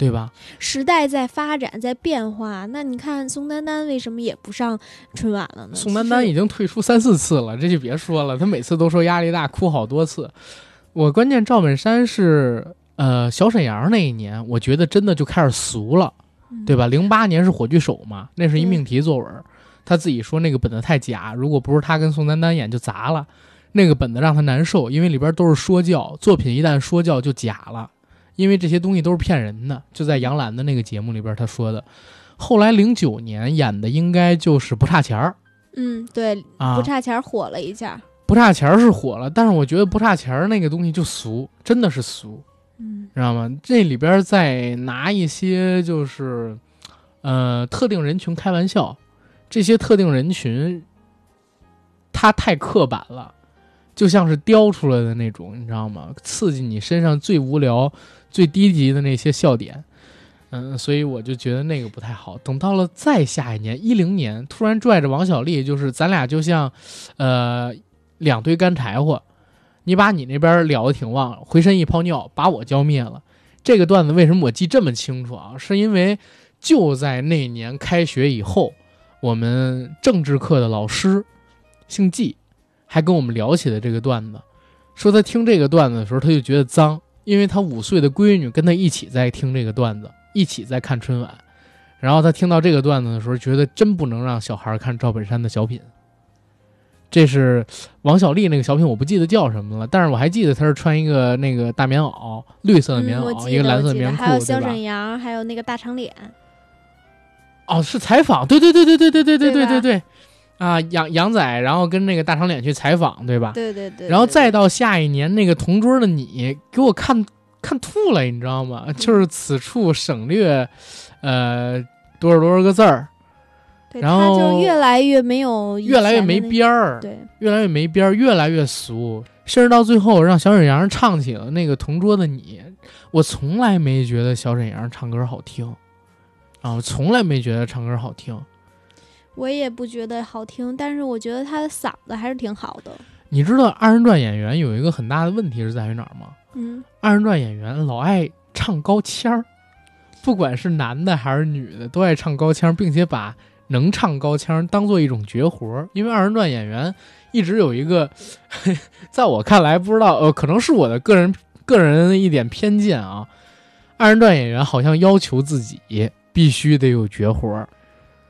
对吧？时代在发展，在变化。那你看宋丹丹为什么也不上春晚了呢？宋丹丹已经退出三四次了，这就别说了。她每次都说压力大，哭好多次。我关键赵本山是呃小沈阳那一年，我觉得真的就开始俗了，对吧？零八年是火炬手嘛，那是一命题作文，他自己说那个本子太假，如果不是他跟宋丹丹演就砸了。那个本子让他难受，因为里边都是说教作品，一旦说教就假了。因为这些东西都是骗人的，就在杨澜的那个节目里边他说的。后来零九年演的应该就是不差钱儿。嗯，对，不差钱儿火了一下。不差钱儿是火了，但是我觉得不差钱儿那个东西就俗，真的是俗。嗯，知道吗？这里边在拿一些就是，呃，特定人群开玩笑，这些特定人群，他太刻板了，就像是雕出来的那种，你知道吗？刺激你身上最无聊。最低级的那些笑点，嗯，所以我就觉得那个不太好。等到了再下一年，一零年，突然拽着王小利，就是咱俩就像，呃，两堆干柴火，你把你那边燎的挺旺，回身一泡尿，把我浇灭了。这个段子为什么我记这么清楚啊？是因为就在那年开学以后，我们政治课的老师姓季，还跟我们聊起了这个段子，说他听这个段子的时候，他就觉得脏。因为他五岁的闺女跟他一起在听这个段子，一起在看春晚，然后他听到这个段子的时候，觉得真不能让小孩看赵本山的小品。这是王小利那个小品，我不记得叫什么了，但是我还记得他是穿一个那个大棉袄，绿色的棉袄，一个蓝色棉裤，还有小沈阳，还有那个大长脸。哦，是采访，对对对对对对对对对对对。啊，杨杨仔，然后跟那个大长脸去采访，对吧？对对对。然后再到下一年，那个同桌的你给我看看吐了，你知道吗？就是此处省略，呃，多少多少个字儿。然后就越来越没有，越来越没边儿，对，越来越没边儿，越来越俗，甚至到最后让小沈阳唱起了那个同桌的你，我从来没觉得小沈阳唱歌好听，啊，我从来没觉得唱歌好听。我也不觉得好听，但是我觉得他的嗓子还是挺好的。你知道二人转演员有一个很大的问题是在于哪儿吗？嗯，二人转演员老爱唱高腔儿，不管是男的还是女的，都爱唱高腔，并且把能唱高腔当做一种绝活儿。因为二人转演员一直有一个，在我看来，不知道呃，可能是我的个人个人一点偏见啊。二人转演员好像要求自己必须得有绝活儿。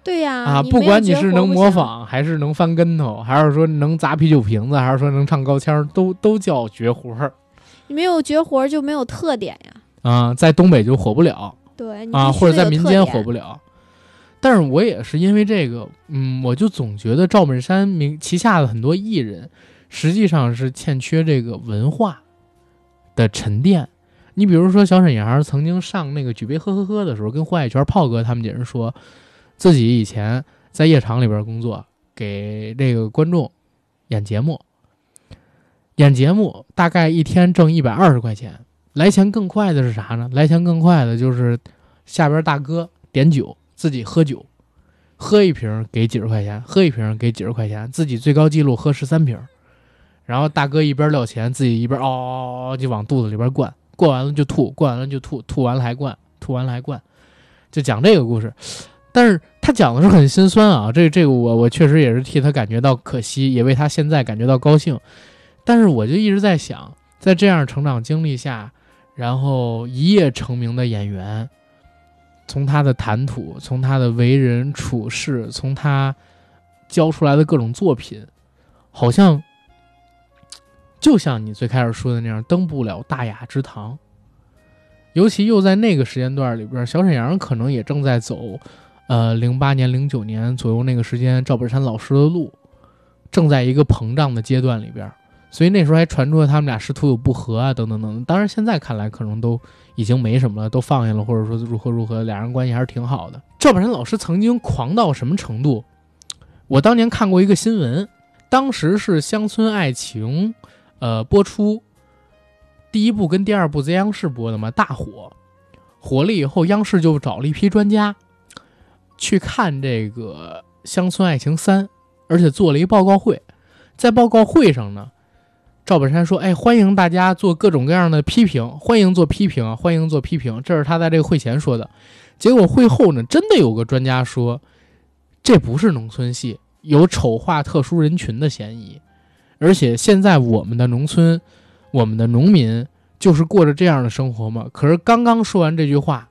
对呀，啊，不管你是能模仿，还是能翻跟头，还是说能砸啤酒瓶子，还是说能唱高腔，都都叫绝活儿。你没有绝活儿就没有特点呀。啊，在东北就火不了。对啊，或者在民间火不了。但是我也是因为这个，嗯，我就总觉得赵本山名旗下的很多艺人，实际上是欠缺这个文化的沉淀。你比如说小沈阳曾经上那个举杯呵呵呵的时候，跟胡海泉、炮哥他们几人说。自己以前在夜场里边工作，给这个观众演节目，演节目大概一天挣一百二十块钱。来钱更快的是啥呢？来钱更快的就是下边大哥点酒，自己喝酒，喝一瓶给几十块钱，喝一瓶给几十块钱，自己最高记录喝十三瓶。然后大哥一边撂钱，自己一边嗷嗷嗷就往肚子里边灌，灌完了就吐，灌完了就吐，吐完了还灌，吐完了还灌，就讲这个故事。但是他讲的是很心酸啊，这这个我我确实也是替他感觉到可惜，也为他现在感觉到高兴。但是我就一直在想，在这样成长经历下，然后一夜成名的演员，从他的谈吐，从他的为人处事，从他教出来的各种作品，好像就像你最开始说的那样，登不了大雅之堂。尤其又在那个时间段里边，小沈阳可能也正在走，呃，零八年、零九年左右那个时间，赵本山老师的路正在一个膨胀的阶段里边。所以那时候还传出了他们俩师徒有不和啊，等等等。当然现在看来可能都已经没什么了，都放下了，或者说如何如何，俩人关系还是挺好的。赵本山老师曾经狂到什么程度？我当年看过一个新闻，当时是《乡村爱情》呃播出，第一部跟第二部在央视播的嘛，大火，火了以后，央视就找了一批专家去看这个《乡村爱情三》，而且做了一报告会，在报告会上呢。赵本山说：“哎，欢迎大家做各种各样的批评，欢迎做批评，欢迎做批评。”这是他在这个会前说的。结果会后呢，真的有个专家说，这不是农村戏，有丑化特殊人群的嫌疑。而且现在我们的农村，我们的农民就是过着这样的生活吗？可是刚刚说完这句话，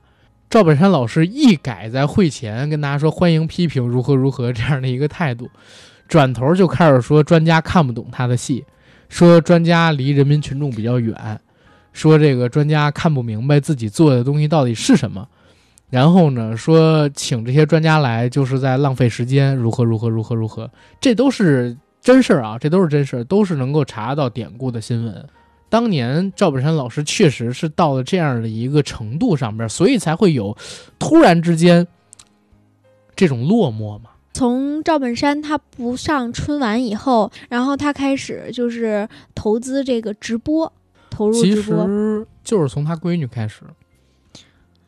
赵本山老师一改在会前跟大家说欢迎批评如何如何这样的一个态度，转头就开始说专家看不懂他的戏。说专家离人民群众比较远，说这个专家看不明白自己做的东西到底是什么，然后呢，说请这些专家来就是在浪费时间，如何如何如何如何，这都是真事儿啊，这都是真事儿，都是能够查到典故的新闻。当年赵本山老师确实是到了这样的一个程度上边，所以才会有突然之间这种落寞嘛。从赵本山他不上春晚以后，然后他开始就是投资这个直播，投入其直播。实就是从他闺女开始。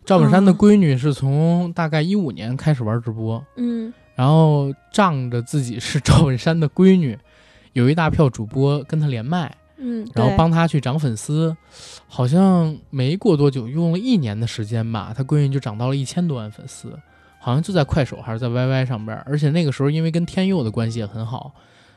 赵本山的闺女是从大概一五年开始玩直播，嗯然后仗着自己是赵本山的闺女，有一大票主播跟他连麦，嗯，然后帮他去涨粉丝。好像没过多久，用了一年的时间吧，他闺女就涨到了一千多万粉丝，好像就在快手还是在 YY 上边。而且那个时候因为跟天佑的关系也很好，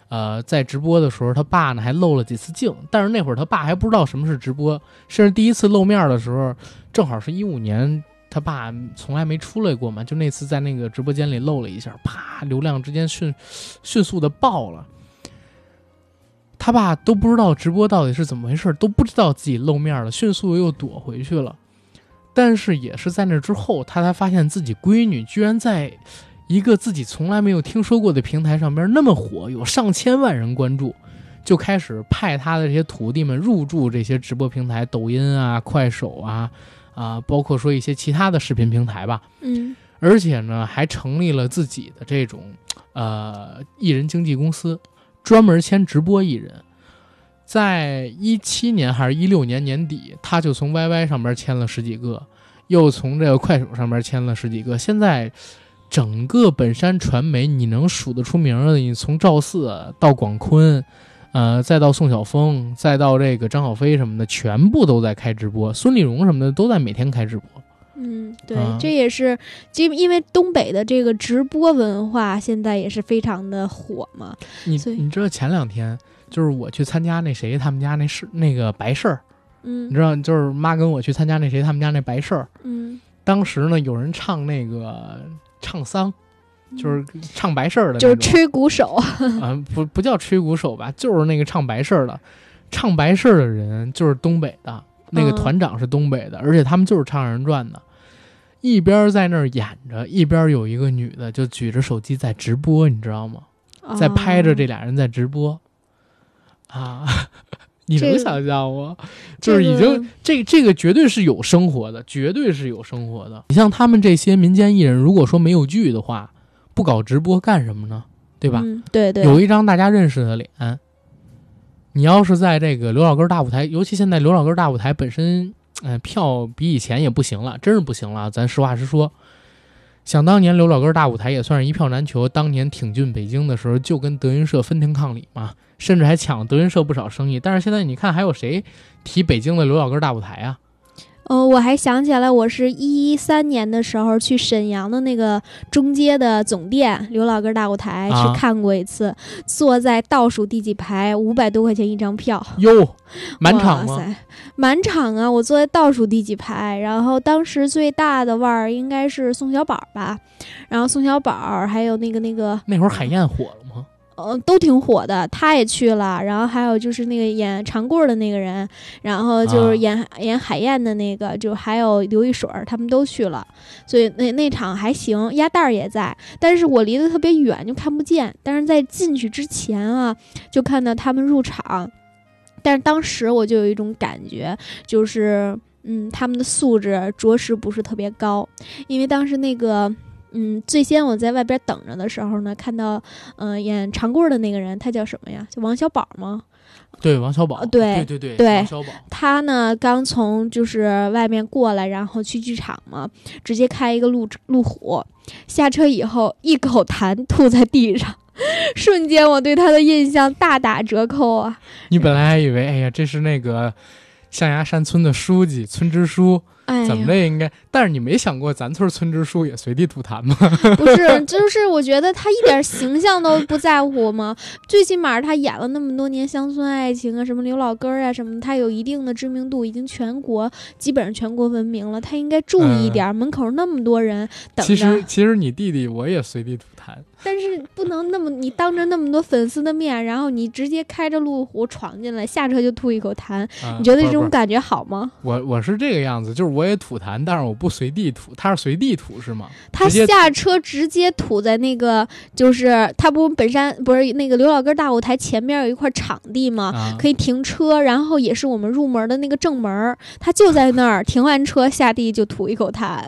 呃，在直播的时候他爸呢还露了几次镜，但是那会儿他爸还不知道什么是直播，甚至第一次露面的时候，正好是一五年。他爸从来没出来过嘛，就那次在那个直播间里露了一下，啪，流量之间迅迅速的爆了。他爸都不知道直播到底是怎么回事，都不知道自己露面了，迅速又躲回去了。但是也是在那之后，他才发现自己闺女居然在一个自己从来没有听说过的平台上边那么火，有上千万人关注，就开始派他的这些徒弟们入驻这些直播平台，抖音啊、快手啊，啊，包括说一些其他的视频平台吧。嗯而且呢，还成立了自己的这种呃艺人经纪公司，专门签直播艺人。在一七年还是一六年年底，他就从 YY 上边签了十几个，又从这个快手上边签了十几个。现在整个本山传媒，你能数得出名的，你从赵四到广坤，呃，再到宋晓峰，再到这个张小飞什么的，全部都在开直播。孙丽蓉什么的都在每天开直播。嗯，对，啊这也是因因为东北的这个直播文化现在也是非常的火嘛。你你知道前两天就是我去参加那谁他们家那事那个白事儿，你嗯知道就是妈跟我去参加那谁他们家那白事儿，嗯，当时呢有人唱那个唱丧，就是唱白事儿的，就是吹鼓手。啊、不不叫吹鼓手吧，就是那个唱白事儿的，唱白事儿的人就是东北的，那个嗯团长是东北的，而且他们就是唱二人转的。一边在那儿演着，一边有一个女的就举着手机在直播，你知道吗？在拍着这哦俩人在直播，啊，你能想象吗？就是已经、这个这这个绝对是有生活的，绝对是有生活的。你像他们这些民间艺人，如果说没有剧的话，不搞直播干什么呢？对吧？嗯，对对，有一张大家认识的脸，你要是在这个刘老根大舞台，尤其现在刘老根大舞台本身，嗯，票比以前也不行了，真是不行了。咱实话实说，想当年刘老根大舞台也算是一票难求，当年挺进北京的时候，就跟德云社分庭抗礼嘛，甚至还抢德云社不少生意。但是现在你看，还有谁提北京的刘老根大舞台啊？呃，我还想起来，我是一三年的时候去沈阳的那个中街的总店刘老根大舞台啊去看过一次，坐在倒数第几排，五百多块钱一张票，哟，满场吗？哇塞，满场啊！我坐在倒数第几排，然后当时最大的腕儿应该是宋小宝吧，然后宋小宝还有那个那个那会儿海燕火了吗？呃，都挺火的，他也去了，然后还有就是那个演长棍儿的那个人，然后就啊是演、演海燕的那个，就还有刘一水儿，他们都去了，所以那那场还行，鸭蛋儿也在，但是我离得特别远，就看不见，但是在进去之前啊，就看到他们入场，但是当时我就有一种感觉，就是嗯，他们的素质着实不是特别高，因为当时那个。嗯，最先我在外边等着的时候呢，看到，嗯、演长棍儿的那个人，他叫什么呀？就王小宝吗？对，王小宝。呃对对对对王小宝。他呢刚从就是外面过来，然后去剧场嘛，直接开一个路路虎，下车以后一口痰吐在地上，瞬间我对他的印象大打折扣啊！你本来还以为，哎呀，这是那个象牙山村的书记村支书，哎，怎么的应该？但是你没想过，咱村村支书也随地吐痰吗？不是，就是我觉得他一点形象都不在乎吗？最起码他演了那么多年乡村爱情啊，什么刘老根儿啊什么，他有一定的知名度，已经全国基本上全国闻名了。他应该注意一点儿，门口那么多人等着其实，其实你弟弟我也随地吐痰，但是不能那么你当着那么多粉丝的面，然后你直接开着路虎闯进来，下车就吐一口痰，啊你觉得这种感觉好吗？我我是这个样子，就是我也吐痰，但是我不随地吐，他是随地吐是吗？他下车直接吐在那个，就是他不本山不是那个刘老根大舞台前面有一块场地吗？啊，可以停车，然后也是我们入门的那个正门儿，他就在那儿停完车下地就吐一口痰，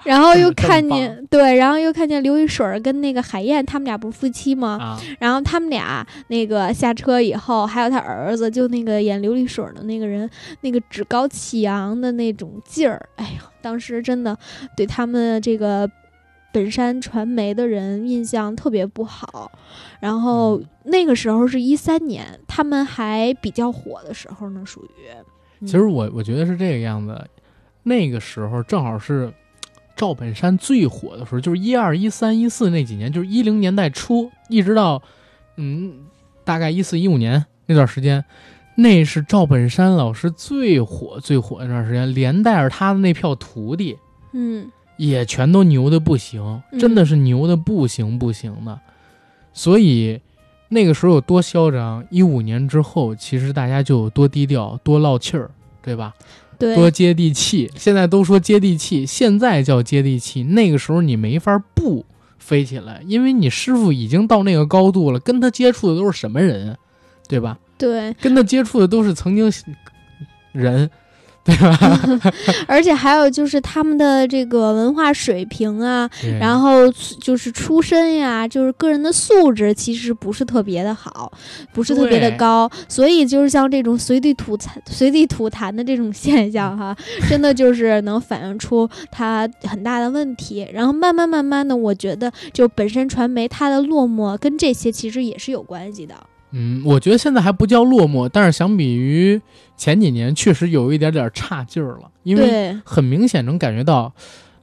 然后又看见对，然后又看见刘一水儿跟那个海燕他们俩不是夫妻吗？啊，然后他们俩那个下车以后，还有他儿子，就那个演刘一水儿的那个人，那个趾高气扬的那种劲儿，哎呀，当时真的对他们这个本山传媒的人印象特别不好。然后嗯那个时候是一三年，他们还比较火的时候呢，属于。嗯其实我我觉得是这个样子，那个时候正好是赵本山最火的时候，就是一二一三一四那几年，就是一零年代初，一直到嗯大概一四一五年那段时间，那是赵本山老师最火最火那段时间，连带着他的那票徒弟嗯也全都牛的不行，嗯真的是牛的不行不行的，所以。那个时候有多嚣张，一五年之后，其实大家就有多低调、多落气儿，对吧？对，多接地气。现在都说接地气，现在叫接地气。那个时候你没法不飞起来，因为你师傅已经到那个高度了，跟他接触的都是什么人，对吧？对，跟他接触的都是曾经人？而且还有就是他们的这个文化水平啊，然后就是出身呀，就是个人的素质其实不是特别的好，不是特别的高，所以就是像这种随地吐痰、随地吐痰的这种现象哈，真的就是能反映出他很大的问题。然后慢慢慢慢的，我觉得就本身传媒它的落寞跟这些其实也是有关系的。嗯，我觉得现在还不叫落寞，但是相比于前几年，确实有一点点差劲儿了，因为，很明显能感觉到，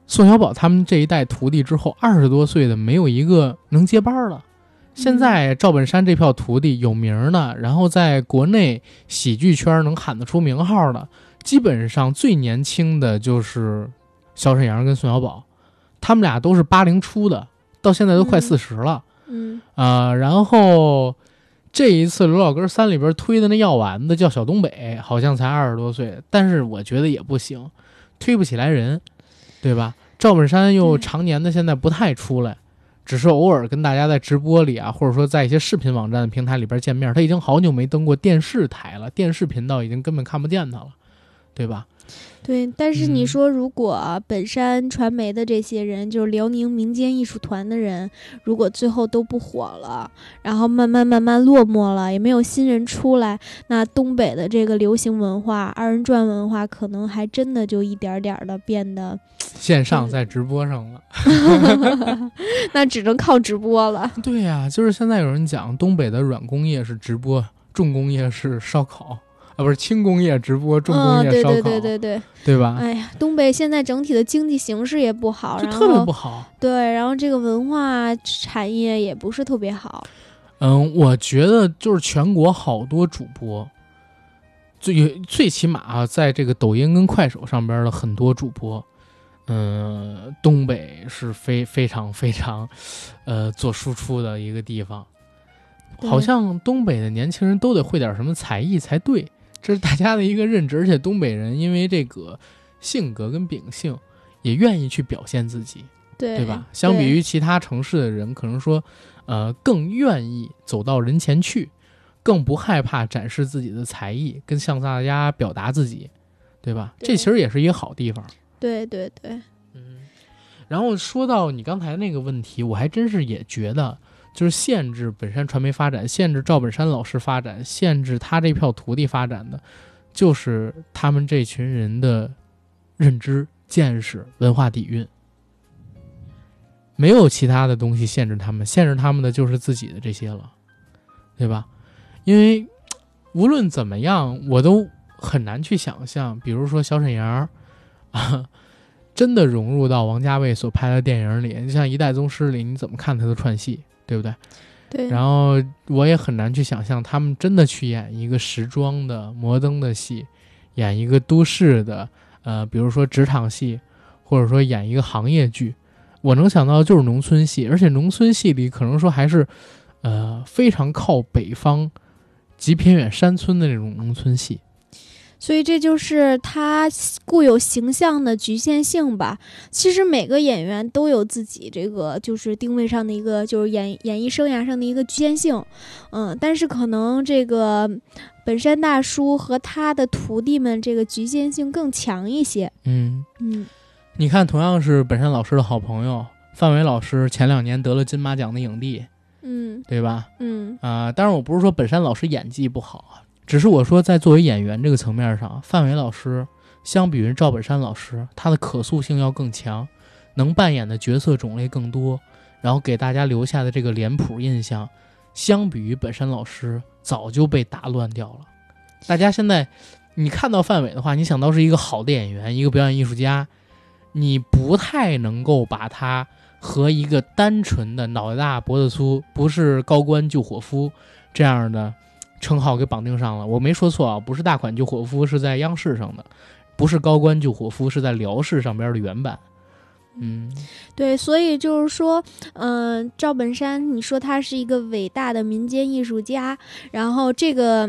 宋小宝他们这一代徒弟之后，二十多岁的没有一个能接班儿了。现在赵本山这票徒弟有名儿的，然后在国内喜剧圈能喊得出名号的，基本上最年轻的就是小沈阳跟宋小宝，他们俩都是八零初的，到现在都快嗯。四十了嗯。啊、然后这一次刘老根三里边推的那药丸子叫小东北，好像才二十多岁，但是我觉得也不行，推不起来人，对吧？赵本山又常年的现在不太出来，只是偶尔跟大家在直播里啊，或者说在一些视频网站的平台里边见面。他已经好久没登过电视台了，电视频道已经根本看不见他了，对吧？对，但是你嗯说，如果本山传媒的这些人，就是辽宁民间艺术团的人，如果最后都不火了，然后慢慢慢慢落寞了，也没有新人出来，那东北的这个流行文化、二人转文化，可能还真的就一点点的变得，线上在直播上了。那只能靠直播了。对呀、就是现在有人讲东北的软工业是直播，重工业是烧烤，啊，不是轻工业直播，重工业烧烤，对对对对，对吧？哎呀，东北现在整体的经济形势也不好，然就特别后不好。对，然后这个文化产业也不是特别好。嗯，我觉得就是全国好多主播，最最起码啊，在这个抖音跟快手上边的很多主播，嗯，东北是非非常非常，呃，做输出的一个地方。好像东北的年轻人都得会点什么才艺才对，这是大家的一个认知。而且东北人因为这个性格跟秉性，也愿意去表现自己。对对吧？相比于其他城市的人，可能说，呃，更愿意走到人前去，更不害怕展示自己的才艺，跟向大家表达自己，对吧？对这其实也是一个好地方。对对对，嗯。然后说到你刚才那个问题，我还真是也觉得，就是限制本山传媒发展，限制赵本山老师发展，限制他这票徒弟发展的，就是他们这群人的认知、见识、文化底蕴。没有其他的东西限制他们，限制他们的就是自己的这些了，对吧？因为无论怎么样，我都很难去想象，比如说小沈阳啊，真的融入到王家卫所拍的电影里。你像《一代宗师》里，你怎么看他的串戏，对不对？对，然后我也很难去想象他们真的去演一个时装的摩登的戏，演一个都市的，呃，比如说职场戏，或者说演一个行业剧。我能想到的就是农村戏，而且农村戏里可能说还是，呃，非常靠北方极偏远山村的那种农村戏。所以这就是他固有形象的局限性吧。其实每个演员都有自己这个就是定位上的一个，就是演演艺生涯上的一个局限性，嗯，但是可能这个本山大叔和他的徒弟们这个局限性更强一些，嗯，嗯，你看，同样是本山老师的好朋友范伟老师，前两年得了金马奖的影帝，嗯。对吧？嗯。啊、当然我不是说本山老师演技不好啊，只是我说在作为演员这个层面上，范伟老师相比于赵本山老师，他的可塑性要更强，能扮演的角色种类更多，然后给大家留下的这个脸谱印象，相比于本山老师早就被打乱掉了。大家现在你看到范伟的话，你想到是一个好的演员，一个表演艺术家，你不太能够把他和一个单纯的脑袋大脖子粗，不是高官救伙夫这样的称号给绑定上了。我没说错啊，不是大款救火夫是在央视上的，不是高官救火夫是在辽视上边的原版。嗯，对，所以就是说，嗯、赵本山，你说他是一个伟大的民间艺术家，然后这个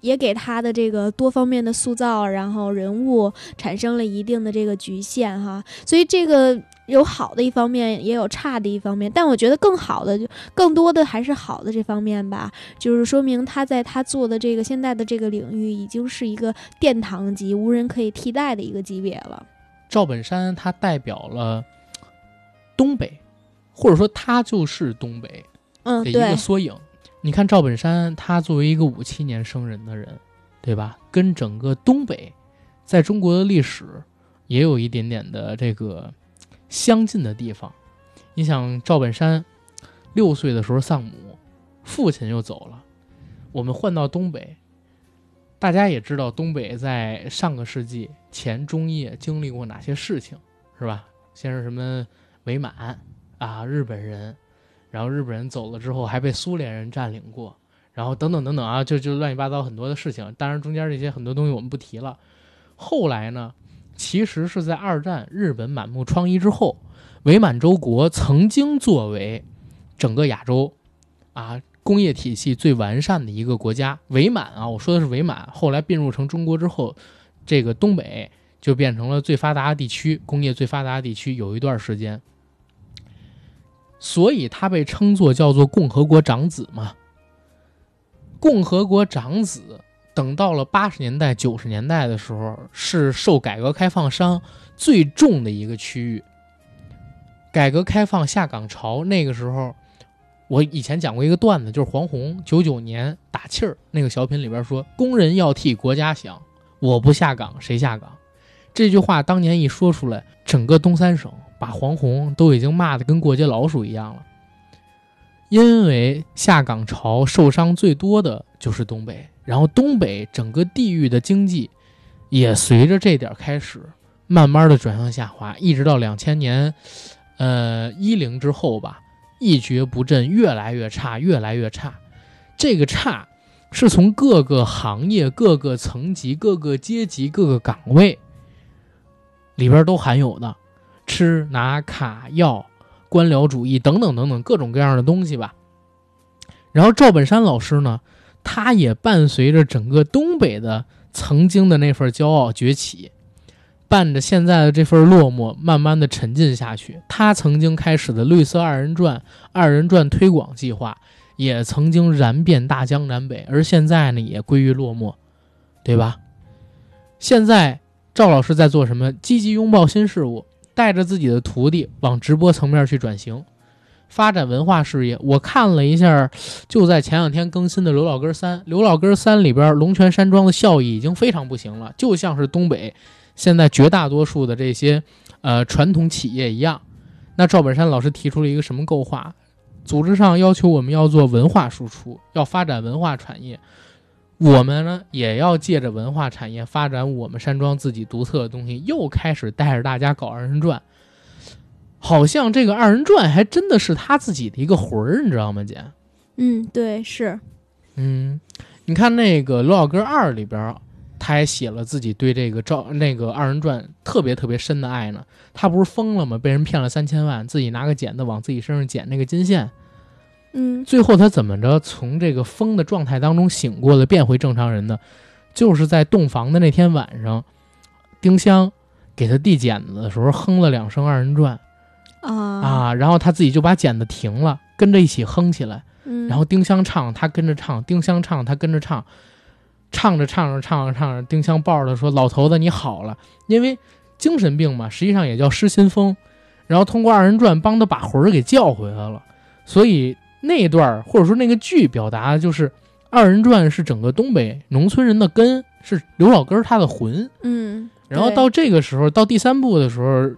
也给他的这个多方面的塑造，然后人物产生了一定的这个局限哈。所以这个有好的一方面，也有差的一方面，但我觉得更好的就更多的还是好的这方面吧，就是说明他在他做的这个现在的这个领域，已经是一个殿堂级、无人可以替代的一个级别了。赵本山他代表了东北，或者说他就是东北嗯，的一个，缩影。你看赵本山，他作为一个五七年生人的人，对吧？跟整个东北在中国的历史也有一点点的这个相近的地方。你想，赵本山六岁的时候丧母，父亲又走了。我们换到东北，大家也知道东北在上个世纪前中叶经历过哪些事情，是吧？先是什么伪满啊，日本人，然后日本人走了之后还被苏联人占领过，然后等等等等啊，就就乱七八糟很多的事情。当然中间这些很多东西我们不提了。后来呢，其实是在二战日本满目疮痍之后，伪满洲国曾经作为整个亚洲啊工业体系最完善的一个国家。伪满啊，我说的是伪满，后来并入成中国之后，这个东北就变成了最发达的地区，工业最发达的地区，有一段时间。所以他被称作叫做共和国长子嘛。共和国长子，等到了八十年代、九十年代的时候，是受改革开放伤最重的一个区域。改革开放下岗潮那个时候，我以前讲过一个段子，就是黄宏九九年打气儿那个小品里边说：“工人要替国家想，我不下岗谁下岗？”这句话当年一说出来，整个东三省把黄宏都已经骂得跟过街老鼠一样了。因为下岗潮受伤最多的就是东北，然后东北整个地域的经济也随着这点开始慢慢的转向下滑，一直到两千年，呃一零之后吧，一蹶不振，越来越差，越来越差。这个差是从各个行业、各个层级、各个阶级、各个岗位里边都含有的，吃拿卡要。官僚主义等等等等各种各样的东西吧。然后赵本山老师呢，他也伴随着整个东北的曾经的那份骄傲崛起，伴着现在的这份落寞，慢慢的沉浸下去。他曾经开始的绿色二人转、二人转推广计划，也曾经燃遍大江南北，而现在呢，也归于落寞，对吧？现在赵老师在做什么？积极拥抱新事物。带着自己的徒弟往直播层面去转型，发展文化事业。我看了一下，就在前两天更新的《刘老根三》，《刘老根三》里边，龙泉山庄的效益已经非常不行了，就像是东北现在绝大多数的这些呃传统企业一样。那赵本山老师提出了一个什么构化？组织上要求我们要做文化输出，要发展文化产业。我们呢，也要借着文化产业发展我们山庄自己独特的东西，又开始带着大家搞二人转。好像这个二人转还真的是他自己的一个魂儿，你知道吗，姐？嗯，对，是。嗯，你看那个《罗小哥二》里边，他还写了自己对这个赵那个二人转特别特别深的爱呢。他不是疯了吗？被人骗了三千万，自己拿个剪子往自己身上剪那个金线。嗯，最后他怎么着从这个疯的状态当中醒过来，变回正常人的，就是在洞房的那天晚上，丁香给他递剪子的时候哼了两声二人转，啊啊，然后他自己就把剪子停了，跟着一起哼起来，嗯，然后丁香唱，他跟着唱，丁香唱，他跟着唱，唱着唱着唱着唱着，丁香抱着他说：“老头子你好了。”因为精神病嘛，实际上也叫失心疯，然后通过二人转帮他把魂儿给叫回来了，所以。那一段或者说那个剧表达的就是二人转是整个东北农村人的根，是刘老根他的魂。嗯，然后到这个时候，到第三部的时候，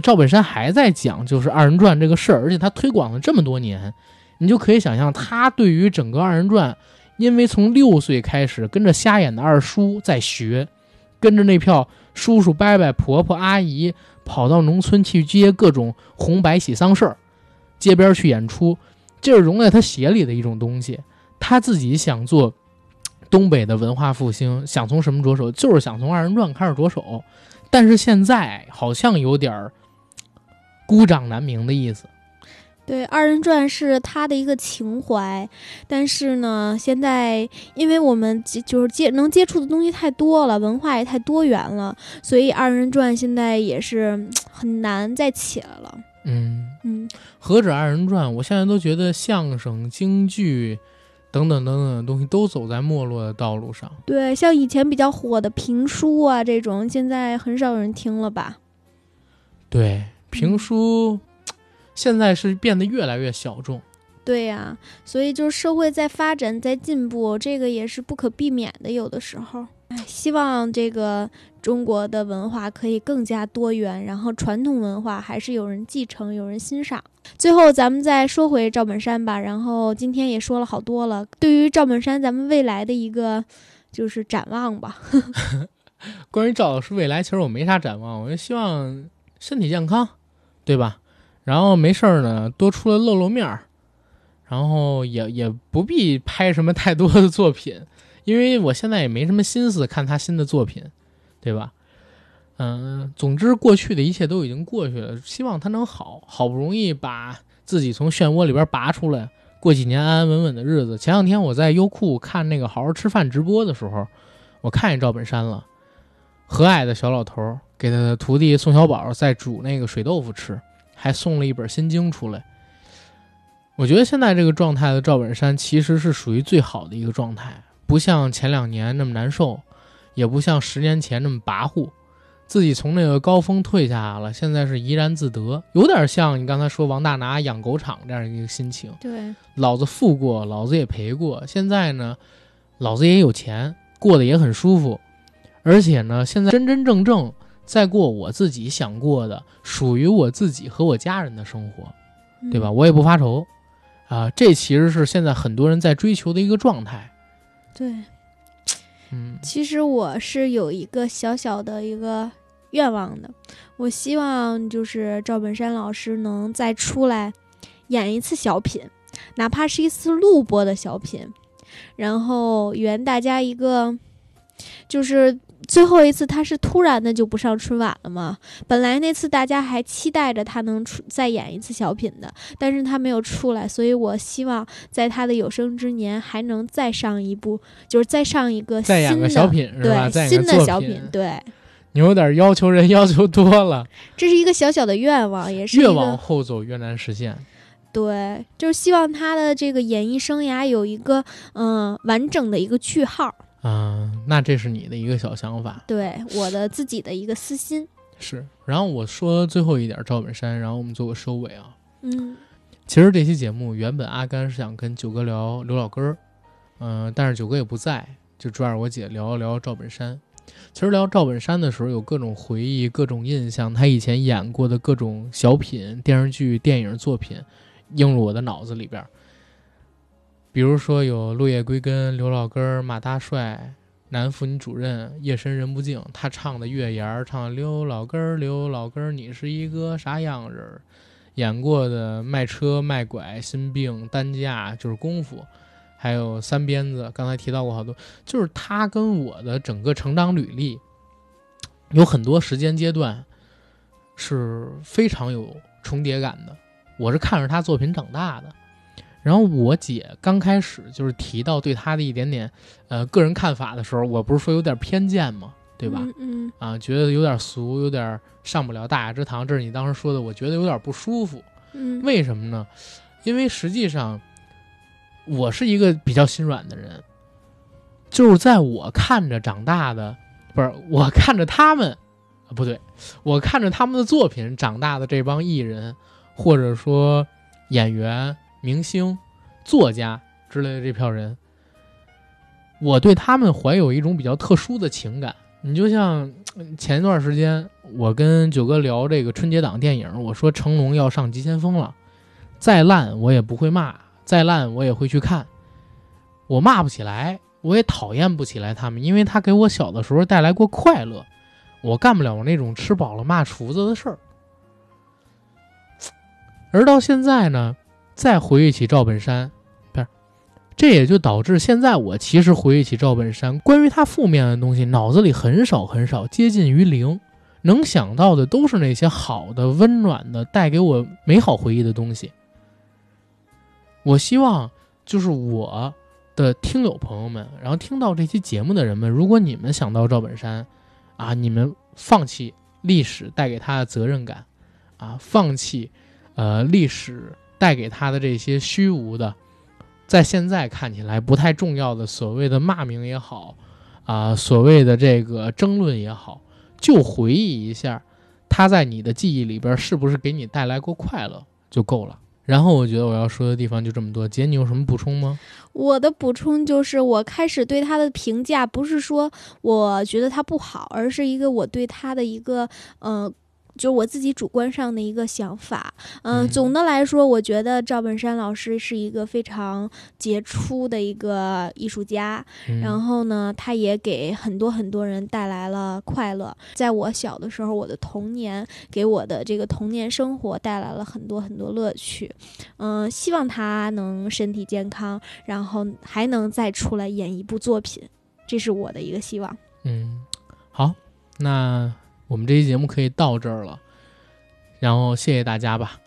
赵本山还在讲就是二人转这个事儿，而且他推广了这么多年，你就可以想象他对于整个二人转，因为从六岁开始跟着瞎眼的二叔在学，跟着那票叔叔伯伯婆婆阿姨跑到农村去接各种红白喜丧事儿，街边去演出。这是融在他血里的一种东西，他自己想做东北的文化复兴，想从什么着手？就是想从二人转开始着手，但是现在好像有点儿孤掌难鸣的意思。对，二人转是他的一个情怀，但是呢，现在因为我们就是接能接触的东西太多了，文化也太多元了，所以二人转现在也是很难再起来了。嗯嗯，何止二人转，我现在都觉得相声、京剧等等等等的东西都走在没落的道路上。对，像以前比较火的评书啊，这种现在很少有人听了吧？对，评书现在是变得越来越小众。对呀，所以就是社会在发展、在进步，这个也是不可避免的。有的时候，哎，希望这个。中国的文化可以更加多元，然后传统文化还是有人继承、有人欣赏。最后，咱们再说回赵本山吧。然后今天也说了好多了，对于赵本山，咱们未来的一个就是展望吧。关于赵老师未来，其实我没啥展望，我就希望身体健康，对吧？然后没事儿呢，多出来露露面儿，然后也也不必拍什么太多的作品，因为我现在也没什么心思看他新的作品。对吧？嗯，总之过去的一切都已经过去了，希望他能好。好不容易把自己从漩涡里边拔出来，过几年安安稳稳的日子。前两天我在优酷看那个好好吃饭直播的时候，我看见赵本山了，和蔼的小老头儿给他的徒弟宋小宝在煮那个水豆腐吃，还送了一本心经出来。我觉得现在这个状态的赵本山其实是属于最好的一个状态，不像前两年那么难受。也不像十年前那么跋扈，自己从那个高峰退下来了，现在是怡然自得，有点像你刚才说王大拿养狗场这样一个心情。对，老子富过，老子也赔过，现在呢，老子也有钱，过得也很舒服，而且呢，现在真真正正在过我自己想过的，属于我自己和我家人的生活，对吧？我也不发愁，啊，这其实是现在很多人在追求的一个状态。对。嗯其实我是有一个小小的一个愿望的，我希望就是赵本山老师能再出来演一次小品，哪怕是一次录播的小品，然后圆大家一个，就是最后一次他是突然的就不上春晚了嘛。本来那次大家还期待着他能出再演一次小品的，但是他没有出来，所以我希望在他的有生之年还能再上一部，就是再上一个再演新的个小品是吧？对新的小品，对，你有点要求人要求多了，这是一个小小的愿望，也是越往后走越难实现。对，就是希望他的这个演艺生涯有一个嗯、完整的一个句号。啊、那这是你的一个小想法，对我的自己的一个私心，是。然后我说最后一点，赵本山，然后我们做个收尾啊。嗯其实这期节目原本阿甘是想跟九哥聊刘老根儿，嗯、但是九哥也不在，就拽着我姐聊一聊赵本山。其实聊赵本山的时候，有各种回忆、各种印象，他以前演过的各种小品、电视剧、电影作品，映入我的脑子里边儿。比如说有《落叶归根》、刘老根、马大帅、男妇女主任、夜深人不静，他唱的月牙儿，唱刘老根，刘老根，你是一个啥样人？演过的卖车、卖拐、心病、担架，就是功夫，还有三鞭子，刚才提到过好多，就是他跟我的整个成长履历有很多时间阶段是非常有重叠感的。我是看着他作品长大的，然后我姐刚开始就是提到对他的一点点呃个人看法的时候，我不是说有点偏见吗？对吧？嗯嗯啊，觉得有点俗，有点上不了大雅之堂，这是你当时说的，我觉得有点不舒服。嗯，为什么呢？因为实际上，我是一个比较心软的人，就是在我看着长大的，不是我看着他们，啊不对，我看着他们的作品长大的这帮艺人，或者说演员、明星、作家之类的这票人，我对他们怀有一种比较特殊的情感。你就像前一段时间，我跟九哥聊这个春节档电影，我说成龙要上《急先锋》了，再烂我也不会骂，再烂我也会去看。我骂不起来，我也讨厌不起来他们，因为他给我小的时候带来过快乐，我干不了那种吃饱了骂厨子的事儿。而到现在呢，再回忆起赵本山，不是，这也就导致现在我其实回忆起赵本山，关于他负面的东西，脑子里很少很少，接近于零。能想到的都是那些好的、温暖的、带给我美好回忆的东西。我希望就是我的听友朋友们，然后听到这期节目的人们，如果你们想到赵本山，啊，你们放弃历史带给他的责任感，啊，放弃呃历史带给他的这些虚无的，在现在看起来不太重要的所谓的骂名也好，啊，所谓的这个争论也好。就回忆一下，他在你的记忆里边是不是给你带来过快乐就够了。然后我觉得我要说的地方就这么多，姐你有什么补充吗？我的补充就是，我开始对他的评价不是说我觉得他不好，而是一个我对他的一个嗯。就是我自己主观上的一个想法，嗯、嗯总的来说，我觉得赵本山老师是一个非常杰出的一个艺术家，嗯、然后呢，他也给很多很多人带来了快乐。在我小的时候，我的童年给我的这个童年生活带来了很多很多乐趣。嗯、希望他能身体健康，然后还能再出来演一部作品，这是我的一个希望。嗯，好，那我们这期节目可以到这儿了，然后谢谢大家吧。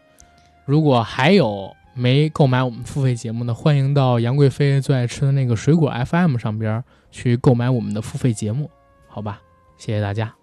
如果还有没购买我们付费节目的，欢迎到杨贵妃最爱吃的那个水果 FM 上边去购买我们的付费节目，好吧？谢谢大家。